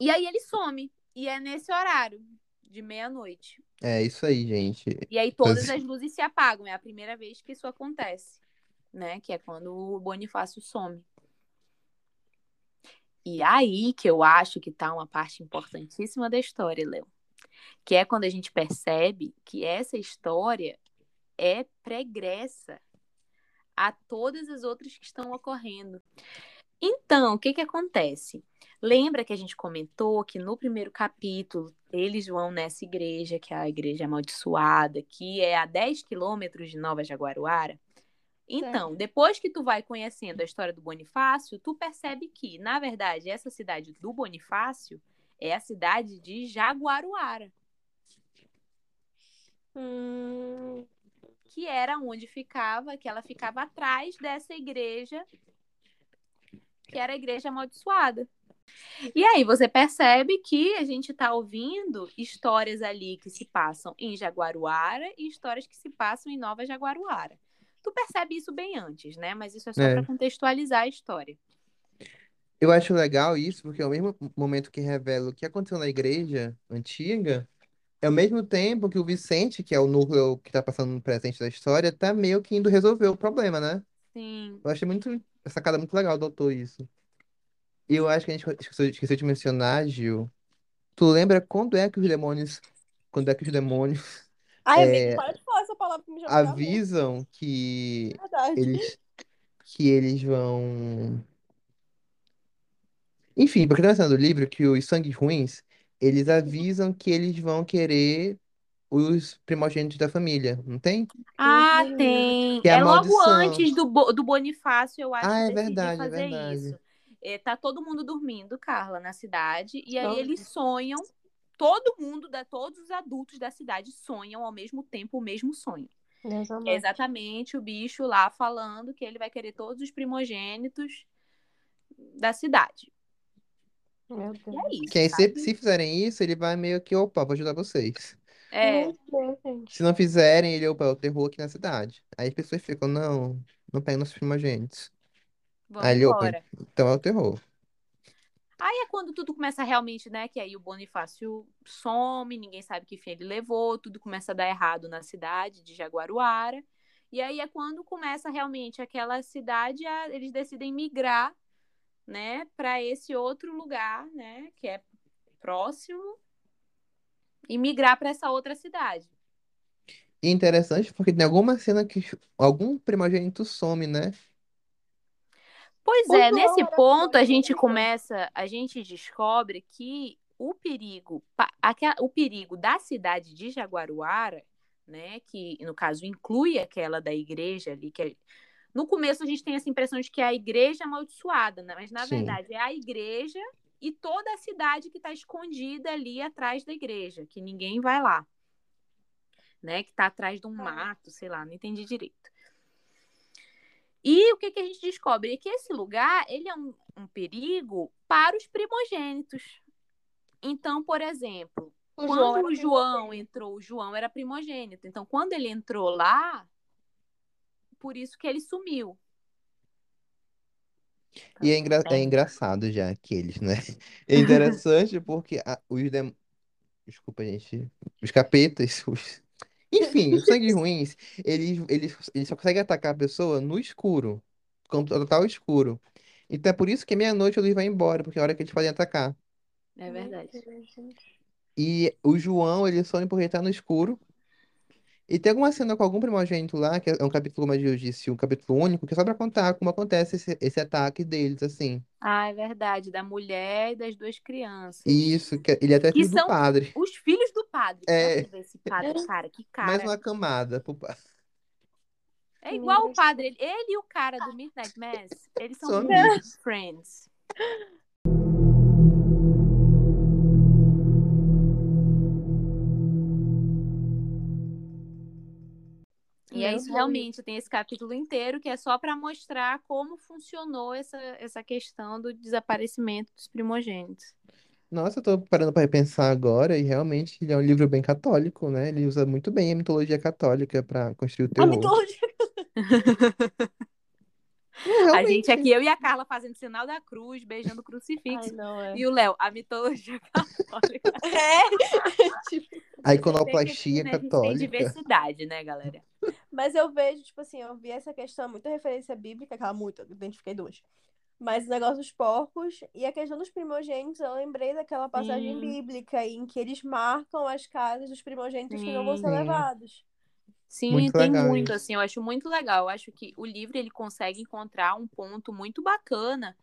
B: E aí ele some. E é nesse horário, de meia-noite.
A: É isso aí, gente.
B: E aí todas as luzes se apagam. É a primeira vez que isso acontece, né? Que é quando o Bonifácio some. E aí que eu acho que tá uma parte importantíssima da história, Léo. Que é quando a gente percebe que essa história é pregressa a todas as outras que estão ocorrendo. Então, o que que acontece? Lembra que a gente comentou que no primeiro capítulo eles vão nessa igreja, que é a igreja amaldiçoada, que é a 10 quilômetros de Nova Jaguaruara? Então, depois que tu vai conhecendo a história do Bonifácio, tu percebe que, na verdade, essa cidade do Bonifácio é a cidade de Jaguaruara.
C: Hum...
B: Que era onde ficava, que ela ficava atrás dessa igreja, que era a igreja amaldiçoada. E aí você percebe que a gente está ouvindo histórias ali que se passam em Jaguaruara e histórias que se passam em Nova Jaguaruara. Tu percebe isso bem antes, né? Mas isso é só
A: É.
B: para contextualizar a história.
A: Eu acho legal isso, porque ao mesmo momento que revela o que aconteceu na igreja antiga, é ao mesmo tempo que o Vicente, que é o núcleo que tá passando no presente da história, tá meio que indo resolver o problema, né?
B: Sim.
A: Eu achei muito, essa sacada muito legal do autor isso. E eu acho que a gente esqueceu, esqueceu de mencionar, Gil. Tu lembra quando é que os demônios, quando é que os demônios
C: Ai,
A: É,
C: amigo, para de falar essa palavra que me de
A: avisam que
C: verdade.
A: eles que eles vão Enfim, porque tá pensando no livro que os sangues ruins, eles avisam que eles vão querer os primogênitos da família, não tem?
B: Ah,
C: Uhum.
B: tem.
A: Que é a
B: É logo antes do, Bo- do Bonifácio, eu acho,
A: Ah, é verdade, é
B: fazer
A: verdade.
B: isso. É, tá todo mundo dormindo, Carla, na cidade, e aí
C: Nossa.
B: eles sonham, todo mundo, da, todos os adultos da cidade sonham ao mesmo tempo o mesmo sonho. Que é exatamente o bicho lá falando que ele vai querer todos os primogênitos da cidade.
C: Meu
B: E
C: Deus.
B: é isso,
A: Que aí, se, se fizerem isso, ele vai meio que, opa, vou ajudar vocês.
B: É.
A: Se não fizerem, ele, opa, é o terror aqui na cidade. Aí as pessoas ficam, não, não pega nossos primogênitos.
B: vamos
A: Aí ele, opa,
B: embora.
A: então é o terror.
B: Aí é quando tudo começa realmente, né? Que aí o Bonifácio some, ninguém sabe que fim ele levou, tudo começa a dar errado na cidade de Jaguaruara. E aí é quando começa realmente aquela cidade, a- eles decidem migrar, né, para esse outro lugar, né, que é próximo, e migrar para essa outra cidade.
A: E interessante porque tem alguma cena que algum primogênito some, né?
B: Pois é,
C: João
B: nesse ponto a gente começa, a gente descobre que o perigo, o perigo da cidade de Jaguaruara, né, que no caso inclui aquela da igreja ali, que é- no começo a gente tem essa impressão de que é a igreja amaldiçoada, né? Mas na
A: Sim.
B: verdade é a igreja e toda a cidade que está escondida ali atrás da igreja, que ninguém vai lá, né? Que está atrás de um mato, sei lá, não entendi direito. E o que, que a gente descobre? É que esse lugar ele é um, um perigo para os primogênitos. Então, por exemplo,
C: O
B: quando
C: era
B: o João entrou, o João era primogênito. Então, quando ele entrou lá, por isso que ele sumiu.
A: E é, engra- é engraçado já aqueles, né? *laughs* É interessante porque a- os dem... Desculpa, gente. Os capetas, *laughs* os... Enfim, os sangues *laughs* ruins, eles, eles, eles só conseguem atacar a pessoa no escuro. Com total escuro. Então é por isso que meia-noite a luz vai embora, porque é a hora que eles podem atacar.
B: É verdade.
A: E o João, ele some porque ele tá no escuro. E tem alguma cena com algum primogênito lá, que é um capítulo, como eu disse, um capítulo único, que é só pra contar como acontece esse, esse ataque deles, assim.
B: Ah, é verdade. Da mulher e das duas crianças.
A: Isso, que ele é até
B: Que
A: filho do
B: são-
A: padre.
B: Os filhos do padre.
A: É.
B: Nossa, esse padre, cara, que
A: Mais
B: cara.
A: uma camada pro padre.
B: É igual o padre. Ele, ele e o cara do Midnight Mass, eles são
A: São
B: muito
A: amigos.
B: friends. E é isso,
C: Deus.
B: realmente, tem esse capítulo inteiro que é só para mostrar como funcionou essa, essa questão do desaparecimento dos primogênitos.
A: Nossa, eu tô parando pra repensar agora, e realmente ele é um livro bem católico, né? Ele usa muito bem a mitologia católica pra construir o
C: A
A: terror.
C: mitologia. *laughs*
A: Não,
B: A gente aqui, eu e a Carla fazendo sinal da cruz, beijando o crucifixo.
C: Ai, não, é.
B: E o Léo, a mitologia *laughs* católica.
C: É. *laughs* tipo,
A: A
B: Tem a gente tem
A: católica.
B: diversidade, né, galera?
C: Mas eu vejo, tipo assim, eu vi essa questão, muita referência bíblica, aquela muito, eu identifiquei duas. Mas o negócio dos porcos e a questão dos primogênitos, eu lembrei daquela passagem
B: Sim.
C: bíblica em que eles marcam as casas dos primogênitos que não vão ser
A: Sim.
C: levados.
B: Sim,
A: Muito
B: tem
A: legal
B: muito,
A: isso.
B: assim, eu acho muito legal. Eu acho que o livro ele consegue encontrar um ponto muito bacana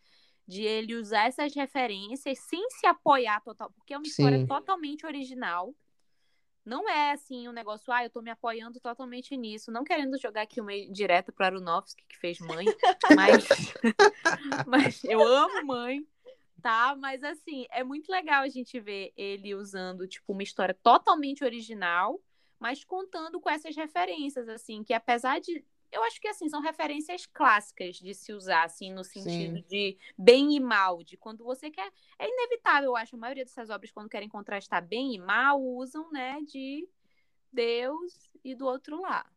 B: de ele usar essas referências sem se apoiar total, porque é uma história
A: Sim.
B: totalmente original. Não é assim um negócio, ah, eu tô me apoiando totalmente nisso. Não querendo jogar aqui uma direta para Aronofsky, que fez mãe, *laughs* mas, *laughs* mas eu amo mãe, tá? Mas assim, é muito legal a gente ver ele usando, tipo, uma história totalmente original, mas contando com essas referências, assim, que apesar de. Eu acho que assim, são referências clássicas de se usar, assim, no sentido
A: Sim.
B: de bem e mal, de quando você quer. É inevitável, eu acho, a maioria dessas obras, quando querem contrastar bem e mal, usam, né, de Deus e do outro lado.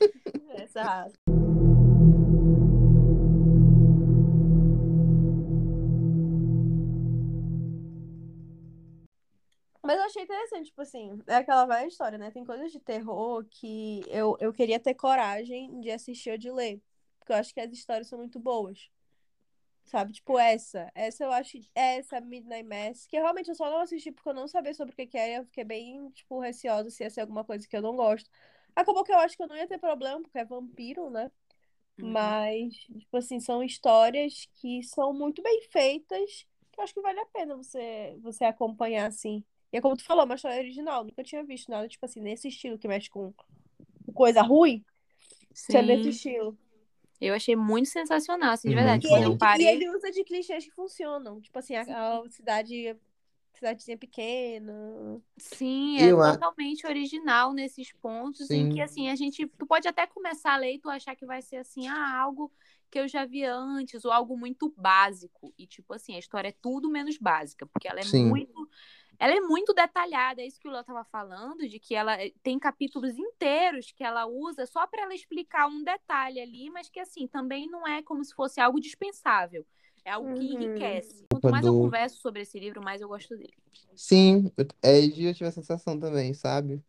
B: *laughs*
C: Exato. Mas eu achei interessante, tipo assim, é aquela velha história, né? Tem coisas de terror que eu, eu queria ter coragem de assistir ou de ler. Porque eu acho que as histórias são muito boas. Sabe? Tipo, essa. Essa eu acho. Essa, Midnight Mass. Que realmente eu só não assisti porque eu não sabia sobre o que que era. Eu fiquei bem, tipo, receosa se ia ser alguma coisa que eu não gosto. Acabou que eu acho que eu não ia ter problema, porque é vampiro, né?
B: Uhum.
C: Mas, tipo assim, são histórias que são muito bem feitas, que eu acho que vale a pena você, você acompanhar, assim. E é como tu falou, uma história original. Nunca tinha visto nada, tipo assim, nesse estilo que mexe com coisa ruim, é nesse
B: Sim,
C: estilo.
B: eu achei muito sensacional, assim, de
A: Muito
B: verdade.
C: E
B: Quando
A: bom.
C: ele,
B: eu
C: e
B: parei.
C: ele usa de clichês que funcionam. Tipo assim, a, a cidade, cidadezinha pequena.
B: Sim, é
A: Eu a-
B: totalmente original nesses pontos em que
A: Sim.
B: assim a gente, tu pode até começar a ler e tu achar que vai ser assim, ah, algo que eu já vi antes ou algo muito básico e tipo assim, a história é tudo menos básica, porque ela é
A: Sim.
B: muito ela é muito detalhada, é isso que o Léo tava falando, de que ela eh, tem capítulos inteiros que ela usa só para ela explicar um detalhe ali, mas que assim, também não é como se fosse algo dispensável. É algo que
C: Uhum.
B: enriquece. Quanto mais eu converso sobre esse livro, mais eu gosto dele.
A: Sim, é, eu tive a sensação também, sabe?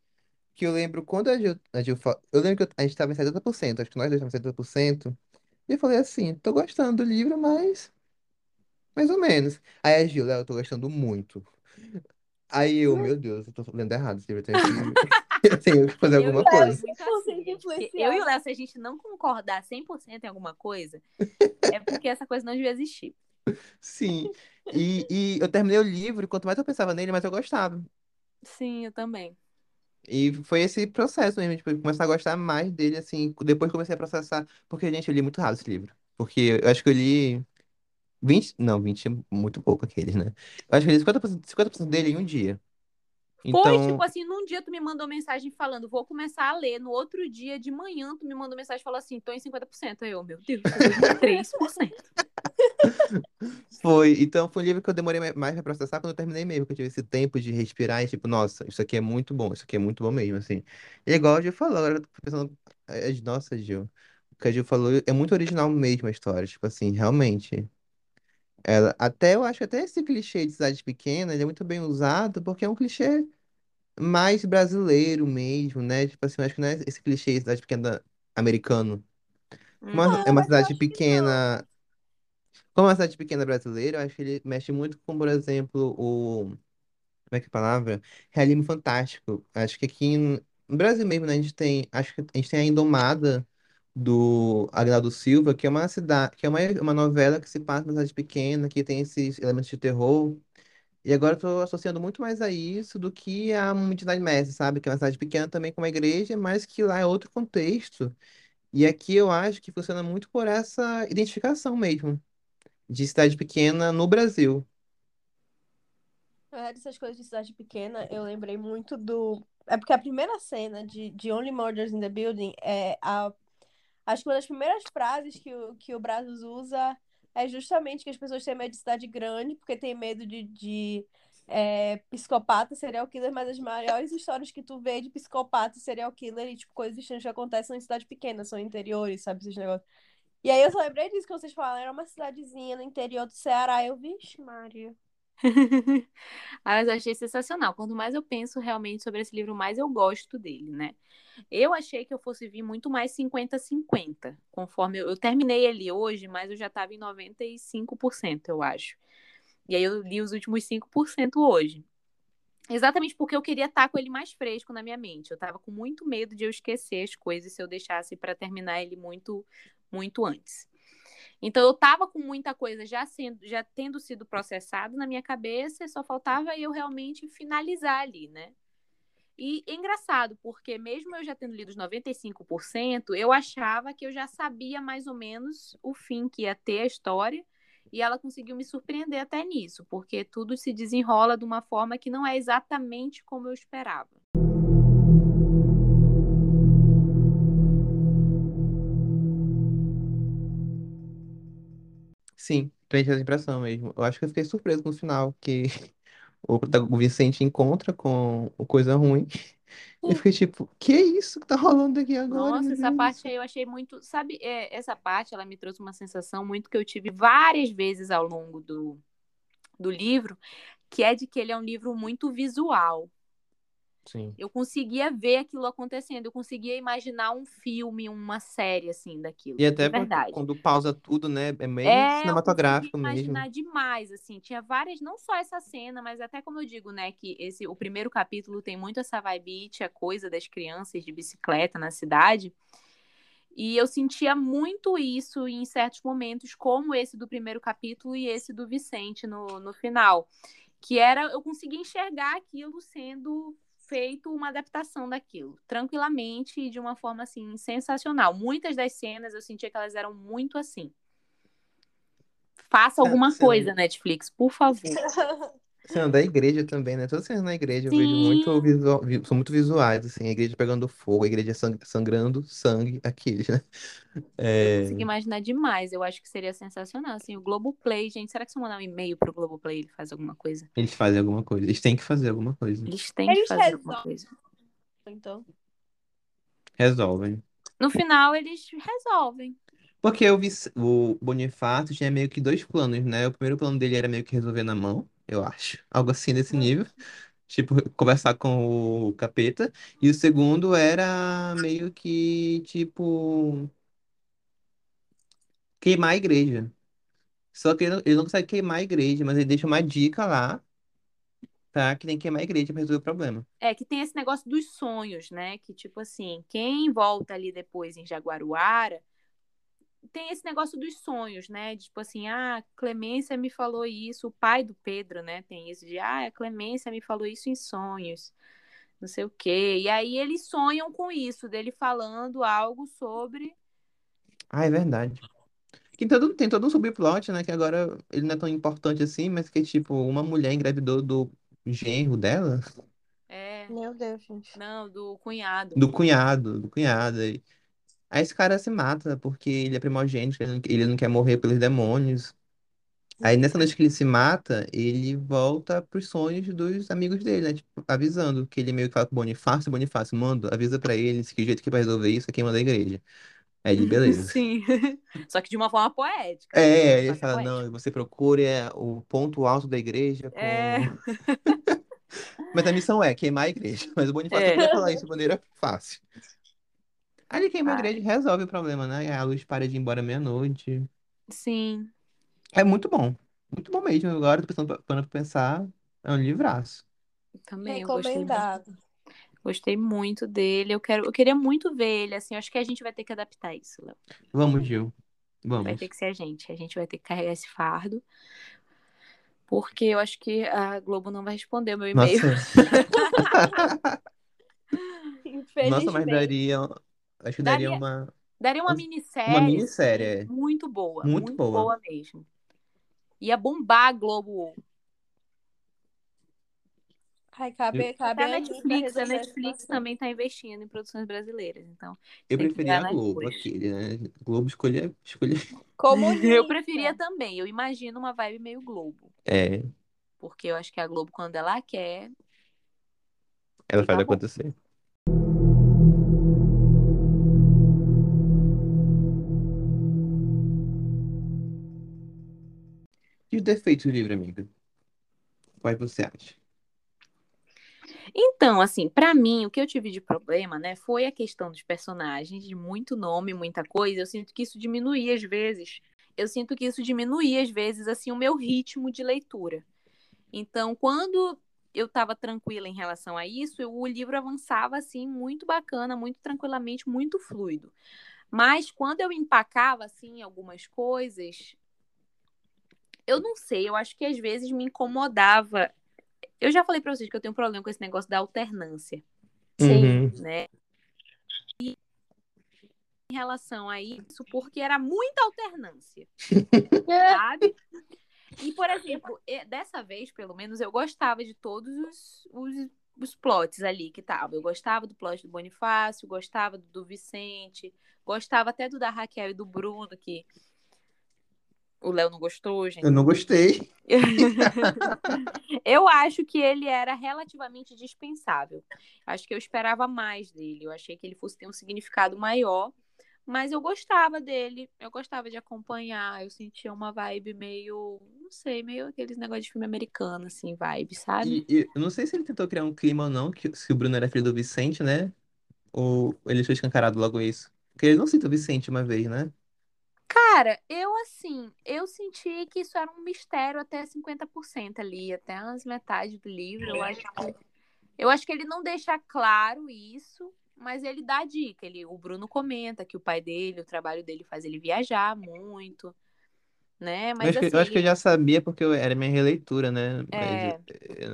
A: Que eu lembro quando a Gil, a Gil Eu lembro que a gente tava em 70%, acho que nós dois estávamos em 70%. E eu falei assim, tô gostando do livro, mas. Mais ou menos. Aí a Gil, Léo, eu tô gostando muito. Aí eu, meu Deus, eu tô lendo errado esse livro, eu tenho que, *laughs* eu tenho que fazer
B: Eu
A: alguma coisa.
B: muito
C: 100%
B: assim. Eu e o Léo, se a gente não concordar 100% em alguma coisa, é porque essa coisa não devia existir.
A: Sim. E, e eu terminei o livro, e quanto mais eu pensava nele, mais eu gostava.
B: Sim, eu também.
A: E foi esse processo mesmo, tipo, começar a gostar mais dele, assim, depois comecei a processar, porque, gente, eu li muito rápido esse livro. Porque eu acho que eu li 20 não, 20 é muito pouco aqueles, né? Eu acho que eu li 50%, 50% dele em um dia.
B: Foi, tipo
A: Então,
B: assim, num dia tu me mandou mensagem falando, vou começar a ler. No outro dia, de manhã, tu me mandou mensagem falando assim, tô em 50%. Aí eu, meu Deus, tô em *laughs* 3%.
A: foi. Então, foi um livro que eu demorei mais pra processar quando eu terminei mesmo, que eu tive esse tempo de respirar e, tipo, nossa, isso aqui é muito bom, isso aqui é muito bom mesmo, assim. E igual a Gil falou, agora eu tô pensando, é, é, nossa, Gil, o que a Gil falou é muito original mesmo a história, tipo assim, realmente. Ela, até eu acho que até esse clichê de cidade pequena, ele é muito bem usado, porque é um clichê mais brasileiro mesmo, né? Tipo assim, eu acho que não é esse clichê de cidade pequena americano. Como é uma
C: mas eu
A: cidade
C: acho que não.
A: pequena, como é uma cidade pequena brasileira, eu acho que ele mexe muito com, por exemplo, o, como é que é a palavra? Realismo fantástico. Acho que aqui no no Brasil mesmo, né, a gente tem, acho que a gente tem a Indomada do Agnaldo Silva, que é uma cidade, que é uma, uma novela que se passa numa cidade pequena, que tem esses elementos de terror. E agora eu associando muito mais a isso do que a uma mestre, sabe? Que é uma cidade pequena também com uma igreja, mas que lá é outro contexto. E aqui eu acho que funciona muito por essa identificação mesmo, de cidade pequena no Brasil.
C: É, dessas coisas de cidade pequena, eu lembrei muito do. É porque a primeira cena de, de Only Murders in the Building é a. Acho que uma das primeiras frases que o, que o Brazos usa é justamente que as pessoas têm medo de cidade grande, porque tem medo de, de é, psicopata, serial killer, mas as maiores histórias que tu vê de psicopata, serial killer e tipo, coisas estranhas que acontecem são em cidade pequena, são interiores, sabe, esses negócios. E aí eu só lembrei disso que vocês falaram, era uma cidadezinha no interior do Ceará. Eu, vixe, Maria. *laughs*
B: Ah, mas eu achei sensacional. Quanto mais eu penso realmente sobre esse livro, mais eu gosto dele, né? Eu achei que eu fosse vir muito mais 50-50, conforme eu, eu terminei ele hoje, mas eu já estava em 95%, eu acho. E aí eu li os últimos 5% hoje. Exatamente porque eu queria estar com ele mais fresco na minha mente. Eu estava com muito medo de eu esquecer as coisas se eu deixasse para terminar ele muito, muito antes. Então eu estava com muita coisa já sendo, já tendo sido processado na minha cabeça, só faltava eu realmente finalizar ali, né? E é engraçado, porque mesmo eu já tendo lido os 95%, eu achava que eu já sabia mais ou menos o fim que ia ter a história, e ela conseguiu me surpreender até nisso, porque tudo se desenrola de uma forma que não é exatamente como eu esperava.
A: Sim, tem essa impressão mesmo. Eu acho que eu fiquei surpreso no final, que *laughs* o, prota- o Vicente encontra com o coisa ruim. *laughs* Eu fiquei tipo, que é isso que tá rolando aqui agora,
B: Nossa,
A: meu
B: essa
A: Deus
B: parte aí eu achei muito, sabe, é, essa parte ela me trouxe uma sensação muito que eu tive várias vezes ao longo do, do livro, que é de que ele é um livro muito visual.
A: Sim.
B: Eu conseguia ver aquilo acontecendo, eu conseguia imaginar um filme, uma série assim daquilo,
A: E até
B: verdade.
A: quando pausa tudo, né, é bem
B: É, eu conseguia
A: cinematográfico mesmo.
B: imaginar demais, assim, tinha várias, não só essa cena, mas até como eu digo, né, que esse o primeiro capítulo tem muito essa vibe, a coisa das crianças de bicicleta na cidade. E eu sentia muito isso em certos momentos, como esse do primeiro capítulo e esse do Vicente no, no final. Que era, eu conseguia enxergar aquilo sendo feito uma adaptação daquilo, tranquilamente e de uma forma assim sensacional. Muitas das cenas eu sentia que elas eram muito assim. Faça alguma
A: Cena,
B: coisa, Netflix, por favor. *laughs*
A: cena da igreja também, né? Todas as cenas na igreja eu vejo muito
B: Sim,
A: visual, vi- são muito visuais, assim, a igreja pegando fogo, a igreja sang- sangrando sangue, aqueles, *laughs* né?
B: eu
A: É,
B: consegui imaginar demais. Eu acho que seria sensacional. Assim, o Globoplay, gente, será que se eu mandar um e-mail pro Globoplay ele faz alguma coisa?
A: eles fazem alguma coisa, eles têm que fazer alguma coisa.
B: Eles têm que
C: Eles
B: fazer alguma
C: resolvem,
B: coisa.
C: então.
A: Resolvem.
B: No final, eles resolvem.
A: Porque eu vi o Bonifácio tinha meio que dois planos, né? O primeiro plano dele era meio que resolver na mão, eu acho. Algo assim desse nível. Tipo, conversar com o capeta. E o segundo era meio que, tipo, queimar a igreja. Só que ele não, ele não consegue queimar a igreja, mas ele deixa uma dica lá, tá? Que tem que queimar a igreja pra resolver o problema.
B: É que tem esse negócio dos sonhos, né? Que, tipo assim, quem volta ali depois em Jaguaruara tem esse negócio dos sonhos, né? Tipo assim, ah, Clemência me falou isso, o pai do Pedro, né? Tem isso de, ah, a Clemência me falou isso em sonhos, não sei o quê. E aí eles sonham com isso, dele falando algo sobre.
A: Ah, é verdade. Tem todo, tem todo um subplot, né? Que agora ele não é tão importante assim, mas que, tipo, uma mulher engravidou do genro dela,
B: É,
C: Meu Deus, gente.
B: não, do cunhado.
A: do cunhado, do cunhado. Aí aí esse cara se mata porque ele é primogênito, ele não, ele não quer morrer pelos demônios. Aí nessa noite que ele se mata, ele volta pros sonhos dos amigos dele, né? Tipo, avisando que ele meio que fala com o Bonifácio, Bonifácio, manda, avisa pra eles que o jeito que vai resolver isso é queimando da igreja. Aí ele, *laughs* beleza.
B: Sim. *laughs* Só que de uma forma poética.
A: É,
B: Só
A: ele fala,
B: poética.
A: não, você procure é, o ponto alto da igreja com...
B: É. *laughs*
A: Mas a missão é queimar a igreja. Mas o Bonifácio
B: É.
A: não quer falar isso de maneira fácil. Ele queima a
B: Ah.
A: igreja e resolve o problema, né? A luz para de ir embora meia-noite.
B: Sim.
A: É muito bom. Muito bom mesmo. Agora tô pensando, pra pensar, é um livraço.
B: Também eu gostei muito.
C: Recomendado.
B: Gostei muito dele. Eu quero, eu queria muito ver ele, assim. eu Acho que a gente vai ter que adaptar isso, Léo.
A: Vamos, Gil.
B: Vai
A: Vamos.
B: ter que ser a gente. A gente vai ter que carregar esse fardo. Porque eu acho que a Globo não vai responder o meu e-mail.
A: Nossa, *laughs* *laughs* *laughs*
C: Infelizmente.
A: nossa, mas daria. Acho que daria
B: Daria-
A: uma.
B: Daria uma
A: Uma
B: minissérie.
A: minissérie,
B: assim,
A: é.
B: Muito boa.
A: Muito
B: Muito,
A: boa.
B: boa. mesmo. Ia bombar a Globo.
C: Ai, cabe, cabe
B: a Netflix. A Netflix também tá investindo em produções brasileiras. Então,
A: Eu preferia a Globo, aquele, né? Globo escolher. escolher...
C: Comunista. *laughs*
B: eu preferia também. Eu imagino uma vibe meio Globo.
A: É,
B: Porque eu acho que a Globo, quando ela quer.
A: ela faz
B: tá bom.
A: acontecer. E os defeitos do livro, amiga? Quais você acha?
B: Então, assim, pra mim, o que eu tive de problema, né, foi a questão dos personagens, de muito nome, muita coisa. Eu sinto que isso diminuía às vezes. Eu sinto que isso diminuía às vezes, assim, o meu ritmo de leitura. Então, quando eu estava tranquila em relação a isso, eu- o livro avançava, assim, muito bacana, muito tranquilamente, muito fluido. Mas quando eu empacava, assim, algumas coisas, eu não sei, eu acho que às vezes me incomodava. Eu já falei pra vocês que eu tenho um problema com esse negócio da alternância,
A: Uhum.
B: né? E em relação a isso, porque era muita alternância, *laughs* sabe? E, por exemplo, dessa vez, pelo menos, eu gostava de todos os, os, os plots ali que estavam. Eu gostava do plot do Bonifácio, gostava do, do Vicente, gostava até do da Raquel e do Bruno, que o Léo não gostou, gente.
A: Eu não gostei. *laughs*
B: Eu acho que ele era relativamente dispensável. Acho que eu esperava mais dele. Eu achei que ele fosse ter um significado maior. Mas eu gostava dele. Eu gostava de acompanhar. Eu sentia uma vibe meio. Não sei, meio aqueles negócios de filme americano, assim, vibe, sabe?
A: E, e eu não sei se ele tentou criar um clima ou não, que, se o Bruno era filho do Vicente, né? Ou ele foi escancarado logo isso. Porque ele não cita o Vicente uma vez, né?
B: Cara, eu assim, eu senti que isso era um mistério até 50% ali, até as metades do livro. Eu acho que, eu acho que ele não deixa claro isso, mas ele dá dica. Ele, o Bruno comenta que o pai dele, o trabalho dele faz ele viajar muito, né?
A: Eu
B: Mas
A: acho que,
B: assim,
A: eu acho que eu
B: ele-
A: já sabia porque eu- era minha releitura, né?
B: É,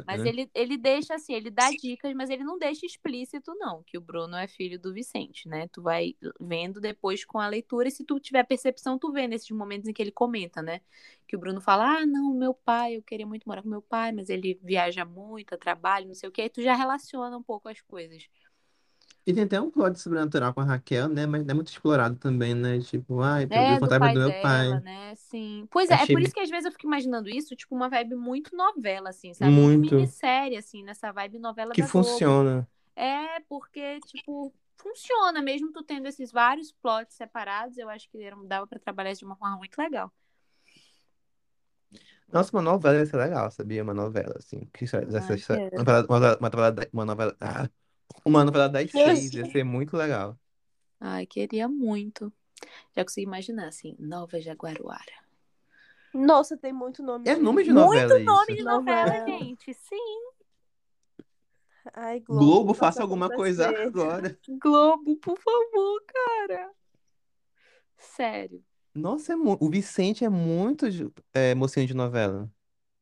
B: Mas
A: né?
B: ele, ele deixa assim, ele dá dicas, mas ele não deixa explícito, não, que o Bruno é filho do Vicente, né? Tu vai vendo depois com a leitura, e se tu tiver percepção, tu vê nesses momentos em que ele comenta, né? Que o Bruno fala, ah, não, meu pai, eu queria muito morar com meu pai, mas ele viaja muito, a trabalho, não sei o quê, aí tu já relaciona um pouco as coisas.
A: E tem até um plot sobrenatural com a Raquel, né? Mas não é muito explorado também, né? Tipo, ai, eu vi
B: É,
A: o
B: do
A: fantasma
B: pai
A: do meu
B: dela,
A: pai.
B: né? Sim. Pois é, é
A: Achei
B: por isso que às vezes eu fico imaginando isso, tipo, uma vibe muito novela, assim, sabe? Muito
A: Muito.
B: minissérie, assim, nessa vibe novela
A: Que
B: da Globo.
A: funciona.
B: É, porque, tipo, funciona, mesmo tu tendo esses vários plots separados, eu acho que era- dava pra trabalhar de uma forma muito legal.
A: Nossa, uma novela ia ser legal, sabia? Uma novela, assim. Que isso-
B: Ah,
A: essa-
B: quero.
A: uma novela, uma novela, uma uma novela, ah, uma novela das seis, ia ser muito legal.
B: Ai, queria muito. Já consegui imaginar, assim, Nova Jaguaruara.
C: Nossa, tem muito nome.
A: É
C: de-
A: nome de
B: Muito
A: novela
B: nome
A: isso.
B: de novela,
C: Novela.
B: gente. Sim.
C: Ai,
A: Globo,
C: faça
A: faça alguma coisa
C: acontecer.
A: agora. *laughs*
B: Globo, por favor, cara. Sério.
A: Nossa, é mu- o Vicente é muito é, mocinho de novela.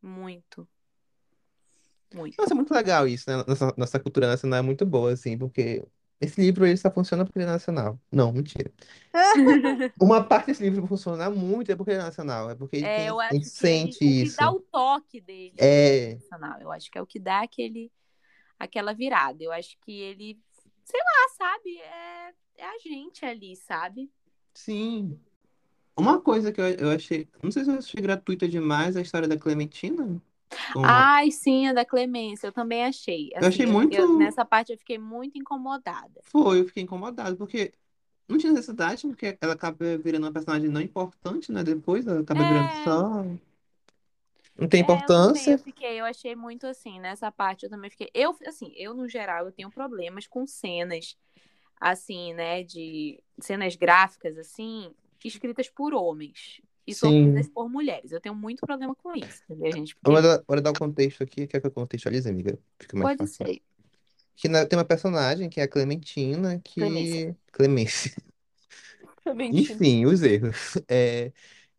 B: Muito, muito.
A: Nossa, é muito legal isso, né? Nossa, nossa cultura nacional é muito boa, assim, porque esse livro ele só funciona porque ele é nacional. Não, mentira. *laughs* Uma parte desse livro funciona muito é porque ele é nacional, é porque ele
B: É,
A: tem,
B: eu acho que ele,
A: sente
B: o que
A: isso.
B: dá o toque dele
A: É,
B: nacional, eu acho que é o que dá aquele, aquela virada. Eu acho que ele, sei lá, sabe, é, é a gente ali, sabe?
A: sim. Uma coisa que eu, eu achei, não sei se eu achei gratuita demais a história da Clementina. Com-
B: Ai, sim, a da Clemência, eu também achei.
A: Eu achei
B: Assim,
A: muito-
B: eu- nessa parte eu fiquei muito incomodada.
A: Foi, eu fiquei incomodado, porque não tinha necessidade, porque ela acaba virando uma personagem não importante, né? Depois ela acaba virando
B: É.
A: só. Não tem
B: É, eu também,
A: importância.
B: eu fiquei, eu achei muito assim, nessa parte eu também fiquei. Eu, assim, eu no geral, eu tenho problemas com cenas, assim, né, de cenas gráficas, assim, escritas por homens e sofridas por mulheres. Eu tenho muito problema com isso, entendeu, gente? Porque
A: Bora dar, bora dar o contexto aqui, quer que eu contextualize, amiga? Fica mais
B: pode
A: fácil.
B: ser.
A: Que na- tem uma personagem que é a Clementina, que.
B: Clemência.
A: Clemência. *laughs*
C: Mentira.
A: Enfim, os erros. É,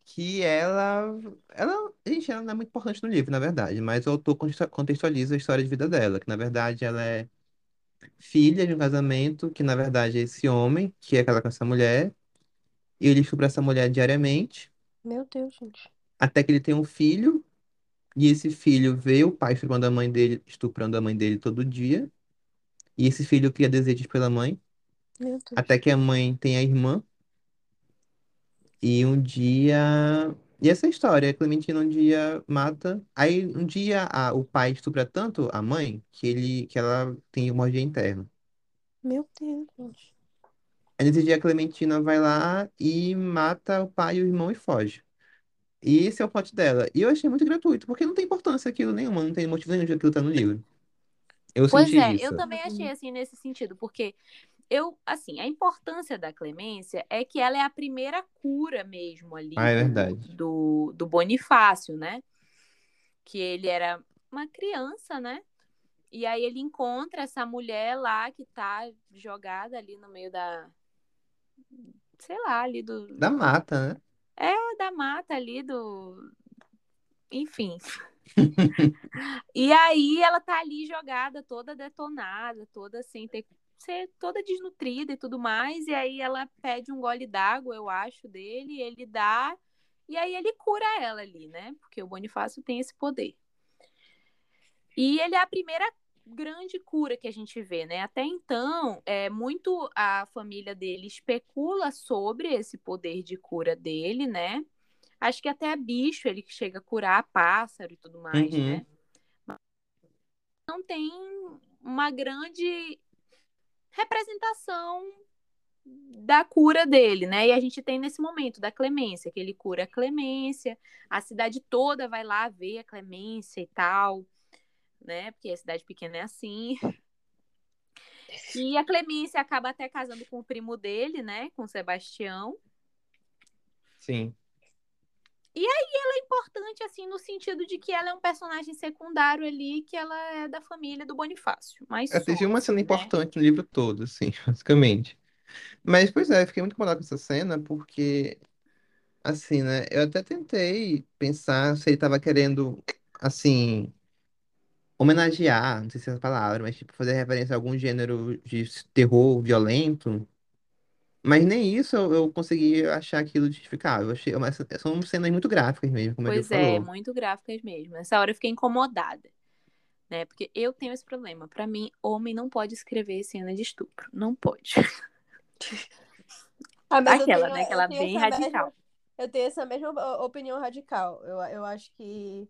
A: que ela, ela, gente, ela não é muito importante no livro, na verdade, mas o autor conte- contextualiza a história de vida dela, que na verdade ela é filha de um casamento, que na verdade é esse homem, que é casado com essa mulher, e ele estupra essa mulher diariamente,
C: Meu Deus, gente.
A: até que ele tem um filho, e esse filho vê o pai estuprando a mãe dele, estuprando a mãe dele todo dia, e esse filho cria desejos pela mãe,
C: Meu Deus.
A: até que a mãe tem a irmã, E um dia. E essa história, a Clementina um dia mata. Aí um dia a- o pai estupra tanto a mãe que ele que ela tem hemorragia interna.
C: Meu Deus, gente.
A: Aí nesse dia a Clementina vai lá e mata o pai e o irmão e foge. E esse é o plot dela. E eu achei muito gratuito, porque não tem importância aquilo nenhuma, não tem motivo nenhum de aquilo estar no livro. Eu
B: Pois é,
A: isso.
B: eu também achei assim nesse sentido, porque eu, assim, a importância da Clemência é que ela é a primeira cura mesmo ali
A: Ah, é
B: do, do Bonifácio, né? Que ele era uma criança, né? E aí ele encontra essa mulher lá que tá jogada ali no meio da. Sei lá, ali do.
A: Da mata, né?
B: da mata ali do. Enfim. *laughs* e aí ela tá ali jogada, toda detonada, toda sem ter. Ser toda desnutrida e tudo mais. E aí ela pede um gole d'água, eu acho, dele, ele dá. E aí ele cura ela ali, né? Porque o Bonifácio tem esse poder. E ele é a primeira grande cura que a gente vê, né? Até então, é muito a família dele especula sobre esse poder de cura dele, né? Acho que até bicho ele chega a curar pássaro e tudo mais,
A: Uhum.
B: né? Não tem uma grande representação da cura dele, né? E a gente tem nesse momento da Clemência, que ele cura a Clemência, a cidade toda vai lá ver a Clemência e tal, né? Porque a cidade pequena é assim. *laughs* E a Clemência acaba até casando com o primo dele, né? Com o Sebastião.
A: Sim.
B: é importante, assim, no sentido de que ela é um personagem secundário ali, que ela é da família do Bonifácio. Mas
A: Ela teve
B: só,
A: uma cena
B: né?
A: importante no livro todo, assim, *laughs* basicamente. Mas, pois é, eu fiquei muito incomodado com essa cena, porque, assim, né, eu até tentei pensar se ele tava querendo, assim, homenagear, não sei se é essa palavra, mas, tipo, fazer referência a algum gênero de terror violento. Mas nem isso eu, eu consegui achar aquilo justificável. Eu achei, mas são cenas muito gráficas mesmo, como
B: Pois é,
A: falou.
B: muito gráficas mesmo. Nessa hora eu fiquei incomodada, né? Porque eu tenho esse problema. Pra mim, homem não pode escrever cena de estupro. Não pode. *laughs*
C: Ah, mas eu
B: Aquela,
C: tenho-
B: né?
C: eu
B: Aquela
C: tenho
B: bem
C: essa mesma-
B: radical.
C: eu tenho essa mesma opinião radical. Eu, eu acho que.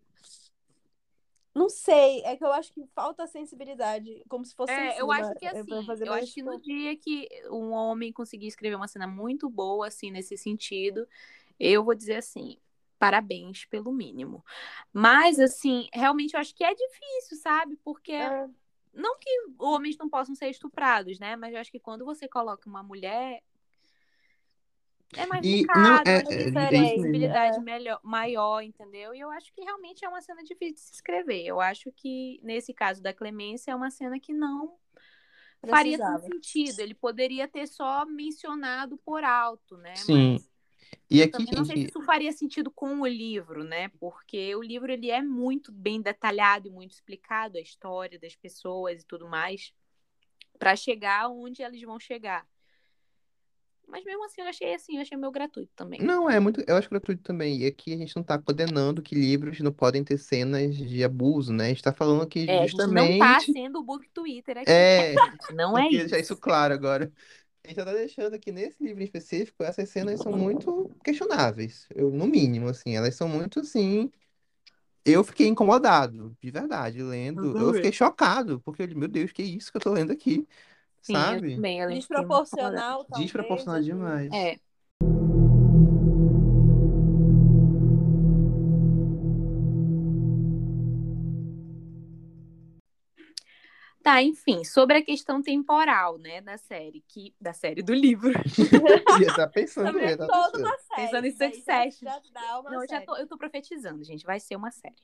C: Não sei, é que eu acho que falta sensibilidade, como se fosse
B: É, eu
C: censura,
B: acho que
C: é,
B: assim,
C: fazer
B: eu acho que
C: tipo,
B: no dia que um homem conseguir escrever uma cena muito boa, assim, nesse sentido, eu vou dizer assim, parabéns pelo mínimo. Mas, assim, realmente eu acho que é difícil, sabe? Porque
C: é,
B: não que homens não possam ser estuprados, né? Mas eu acho que quando você coloca uma mulher, é mais
A: E
B: delicado,
A: não, é, é, é
C: É.
B: melhor, maior, entendeu? E eu acho que realmente é uma cena difícil de se escrever. Eu acho que, nesse caso da Clemência, é uma cena que não faria
C: precisava.
B: sentido. Ele poderia ter só mencionado por alto, né?
A: Sim.
B: Mas
A: E
B: Eu
A: aqui,
B: também não sei se isso faria sentido com o livro, né? Porque o livro ele é muito bem detalhado e muito explicado a história das pessoas e tudo mais para chegar onde eles vão chegar. Mas mesmo assim, eu achei assim, eu achei meio gratuito também.
A: não é muito, eu acho gratuito também. E aqui a gente não tá condenando que livros não podem ter cenas de abuso, né? A gente tá falando aqui
B: É, a gente não tá
A: justamente.
B: sendo o book Twitter aqui,
A: É. *laughs*
B: Não é
A: que deixar
B: isso.
A: isso claro agora. A gente tá deixando que nesse livro em específico, essas cenas são muito questionáveis. Eu, no mínimo, assim, elas são muito assim. Eu fiquei incomodado, de verdade, lendo. Eu fiquei chocado, porque, eu, meu Deus, que isso que eu tô lendo aqui,
B: Sim,
A: sabe?
B: também. Incomodada.
C: Desproporcional, talvez.
A: Desproporcional
C: assim.
A: demais.
B: É. Tá, enfim, sobre a questão temporal, né, da série, que da série do livro. *laughs*
A: Eu tava pensando, tava
C: toda
A: pensando.
C: uma série.
B: Pensando em Succession.
C: Já, já dá uma
B: Não, eu já tô, eu tô profetizando, gente, vai ser uma série.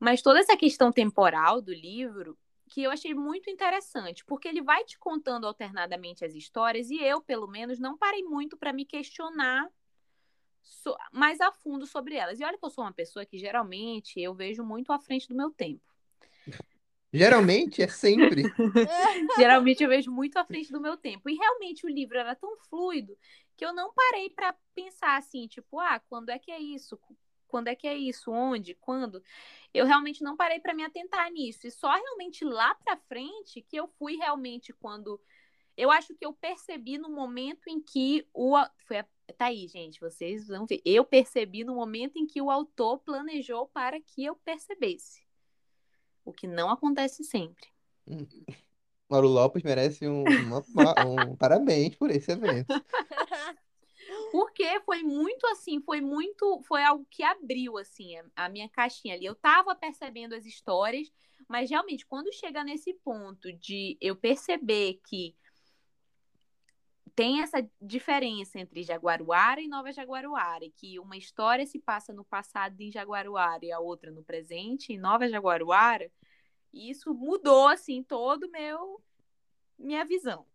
B: Mas toda essa questão temporal do livro, que eu achei muito interessante, porque ele vai te contando alternadamente as histórias e eu, pelo menos, não parei muito para me questionar so- mais a fundo sobre elas. E olha que eu sou uma pessoa que geralmente eu vejo muito à frente do meu tempo.
A: Geralmente é sempre. *laughs*
B: Geralmente eu vejo muito à frente do meu tempo. E realmente o livro era tão fluido que eu não parei para pensar assim, tipo, ah, quando é que é isso? Quando é que é isso? Onde? Quando? Eu realmente não parei para me atentar nisso. E só realmente lá para frente que eu fui realmente quando eu acho que eu percebi no momento em que o foi a... tá aí, gente, vocês vão ver. Eu percebi no momento em que o autor planejou para que eu percebesse. O que não acontece sempre.
A: Mauro Lopes merece um, uma- um *laughs* parabéns por esse evento. *laughs*
B: Porque foi muito assim, foi muito, foi algo que abriu assim a, minha caixinha ali. Eu tava percebendo as histórias, mas realmente quando chega nesse ponto de eu perceber que tem essa diferença entre Jaguaruara e Nova Jaguaruara, que uma história se passa no passado em Jaguaruara e a outra no presente em Nova Jaguaruara, isso mudou assim todo meu minha visão.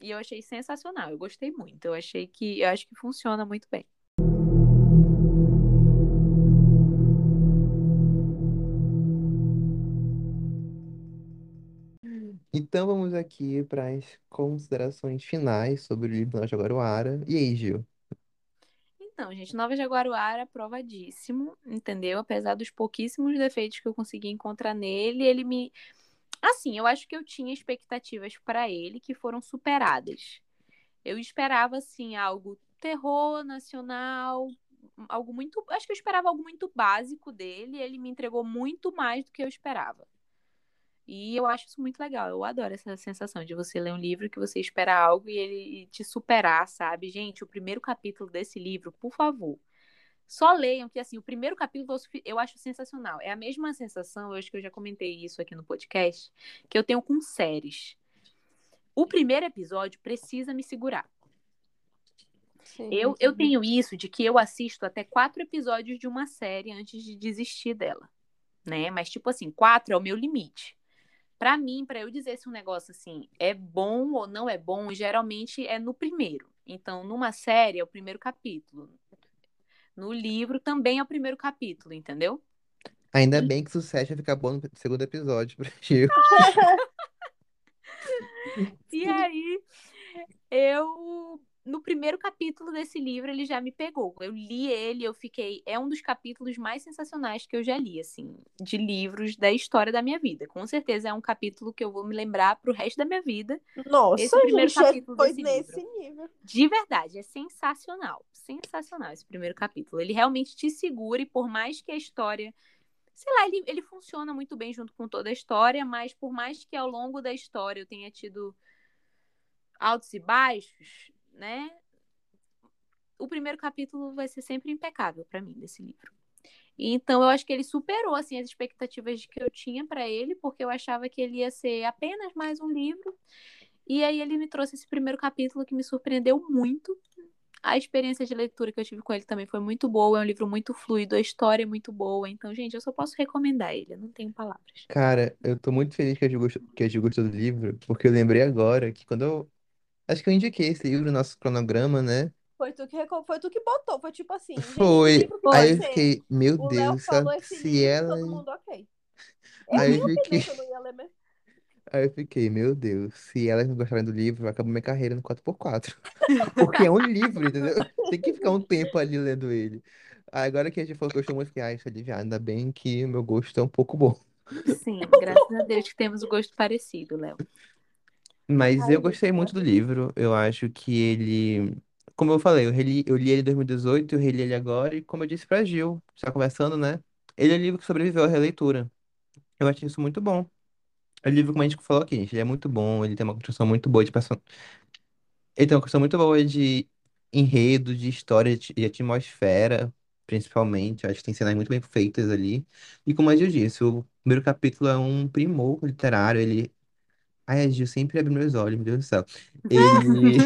B: E eu achei sensacional, eu gostei muito. Eu achei que eu acho que funciona muito bem.
A: Então vamos aqui para as considerações finais sobre o livro Nova Jaguaruara. E aí, Gil?
B: Então, gente, Nova Jaguaruara aprovadíssimo, entendeu? Apesar dos pouquíssimos defeitos que eu consegui encontrar nele, ele me assim, eu acho que eu tinha expectativas para ele que foram superadas. Eu esperava assim algo terror nacional, algo muito, acho que eu esperava algo muito básico dele, ele me entregou muito mais do que eu esperava. E eu acho isso muito legal. Eu adoro essa sensação de você ler um livro que você espera algo e ele te superar, sabe? Gente, o primeiro capítulo desse livro, por favor, só leiam que assim, o primeiro capítulo eu acho sensacional. É a mesma sensação, eu acho que eu já comentei isso aqui no podcast, que eu tenho com séries. O primeiro episódio precisa me segurar.
C: Sim.
B: Eu, eu tenho isso de que eu assisto até quatro episódios de uma série antes de desistir dela, né? Mas, tipo assim, quatro é o meu limite. Pra mim, pra eu dizer se um negócio assim é bom ou não é bom, geralmente é no primeiro. Então, numa série é o primeiro capítulo. No livro também é o primeiro capítulo, entendeu?
A: Ainda bem que sucesso vai ficar bom no segundo episódio *laughs* pra *laughs* Gil.
B: E aí, eu. No primeiro capítulo desse livro, ele já me pegou. Eu li ele, eu fiquei. É um dos capítulos mais sensacionais que eu já li, assim, de livros da história da minha vida. Com certeza é um capítulo que eu vou me lembrar pro resto da minha vida.
C: Nossa,
B: Esse primeiro
C: gente,
B: capítulo
C: foi
B: desse
C: nesse nível.
B: De verdade, é sensacional. Sensacional esse primeiro capítulo. Ele realmente te segura, e por mais que a história. Sei lá, ele, ele funciona muito bem junto com toda a história, mas por mais que ao longo da história eu tenha tido altos e baixos, né? O primeiro capítulo vai ser sempre impecável pra mim desse livro. Então eu acho que ele superou assim as expectativas que eu tinha pra ele, porque eu achava que ele ia ser apenas mais um livro. E aí ele me trouxe esse primeiro capítulo que me surpreendeu muito. A experiência de leitura que eu tive com ele também foi muito boa, é um livro muito fluido, a história é muito boa. Então, gente, eu só posso recomendar ele, eu não tenho palavras.
A: Cara, eu tô muito feliz que a Gil gostou, que a Gil gostou do livro, porque eu lembrei agora que quando eu. Acho que eu indiquei esse livro no nosso cronograma, né?
C: Foi tu que, reco- foi tu que botou. Foi tipo assim, gente, que
A: Foi.
C: livro que vai
A: Aí eu
C: ser?
A: fiquei, meu
C: O Léo
A: Deus, se, ela-
C: falou esse
A: se
C: livro,
A: ela.
C: todo mundo ok. Eu
A: Aí
C: nem
A: eu
C: opinei
A: fiquei,
C: que eu não ia ler mesmo. *laughs*
A: aí eu fiquei, meu Deus, se elas não gostarem do livro, acabou minha carreira no 4x4. *laughs* Porque é um livro, entendeu? Tem que ficar um tempo ali lendo ele. Aí Agora que a gente falou que eu gostou muito, eu fiquei, ai, isso aliviado. Ainda bem que o meu gosto é um pouco bom.
B: Sim, graças a Deus que temos o gosto parecido, Léo.
A: Mas
C: Ai,
A: eu gostei
C: gente,
A: muito do livro. Eu acho que ele. Como eu falei, eu reli, eu li ele em 2018, eu reli ele agora, e como eu disse pra Gil, está conversando, né? Ele é um livro que sobreviveu à releitura. Eu acho isso muito bom. É um livro, como a gente falou aqui, gente, ele é muito bom, ele tem uma construção muito boa de person... Ele tem uma construção muito boa de enredo, de história, de de atmosfera, principalmente. Eu acho que tem cenas muito bem feitas ali. E como a Gil disse, o primeiro capítulo é um primor literário, ele Ai, a Gil sempre abre meus olhos, meu Deus do céu. *laughs* Ele,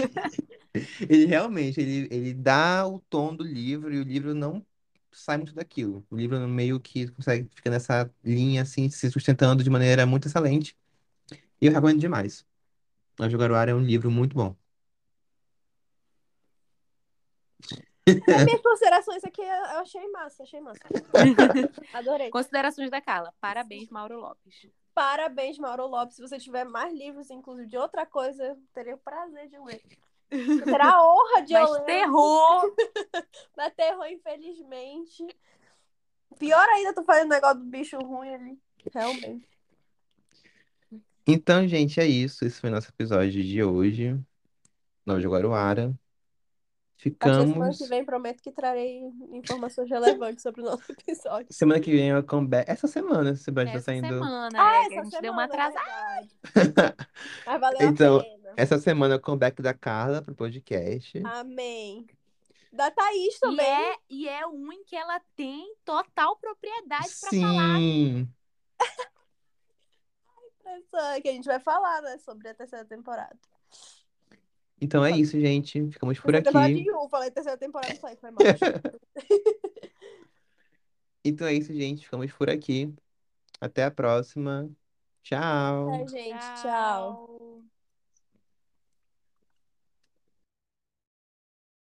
A: *laughs* ele realmente, ele, ele dá o tom do livro e o livro não sai muito daquilo. O livro meio que consegue ficar nessa linha, assim, se sustentando de maneira muito excelente. E eu recomendo demais. A Jaguaruara é um livro muito bom.
C: As *laughs* minhas considerações aqui eu eu achei massa, achei massa. Adorei.
B: Considerações da Carla. Parabéns, Mauro Lopes.
C: Parabéns, Mauro Lopes. Se você tiver mais livros, inclusive de outra coisa, eu teria o prazer de ler. Terá a honra de eu
B: Mas
C: ler.
B: terror! *laughs*
C: Mas terror, infelizmente. Pior ainda, tu fazendo negócio do bicho ruim ali. Realmente.
A: Então, gente, é isso. Esse foi nosso episódio de hoje. Nova Jaguaruara.
C: Acho que semana que
A: Ficamos.
C: vem prometo que trarei informações relevantes sobre o nosso *laughs* episódio.
A: Semana que vem é o comeback. Essa semana, episódio tá
B: Essa
A: saindo.
B: semana,
C: Ah,
B: é, que a
C: essa
B: gente deu uma
C: semana, é
B: atrasada.
C: Mas valeu
A: Então,
C: a pena.
A: essa semana é o comeback da Carla pro podcast.
C: Amém. Da Thaís
B: E
C: também.
B: é, e é um em que ela tem total propriedade pra falar.
A: Sim.
C: Essa que a gente vai falar, né? Sobre a terceira temporada.
A: Então é isso, gente. Ficamos por
C: Terceira temporada
A: aqui.
C: de um, falei terceira temporada, foi, foi mal. *laughs*
A: Então é isso, gente. Ficamos por aqui. Até a próxima. Tchau.
C: É, gente, tchau.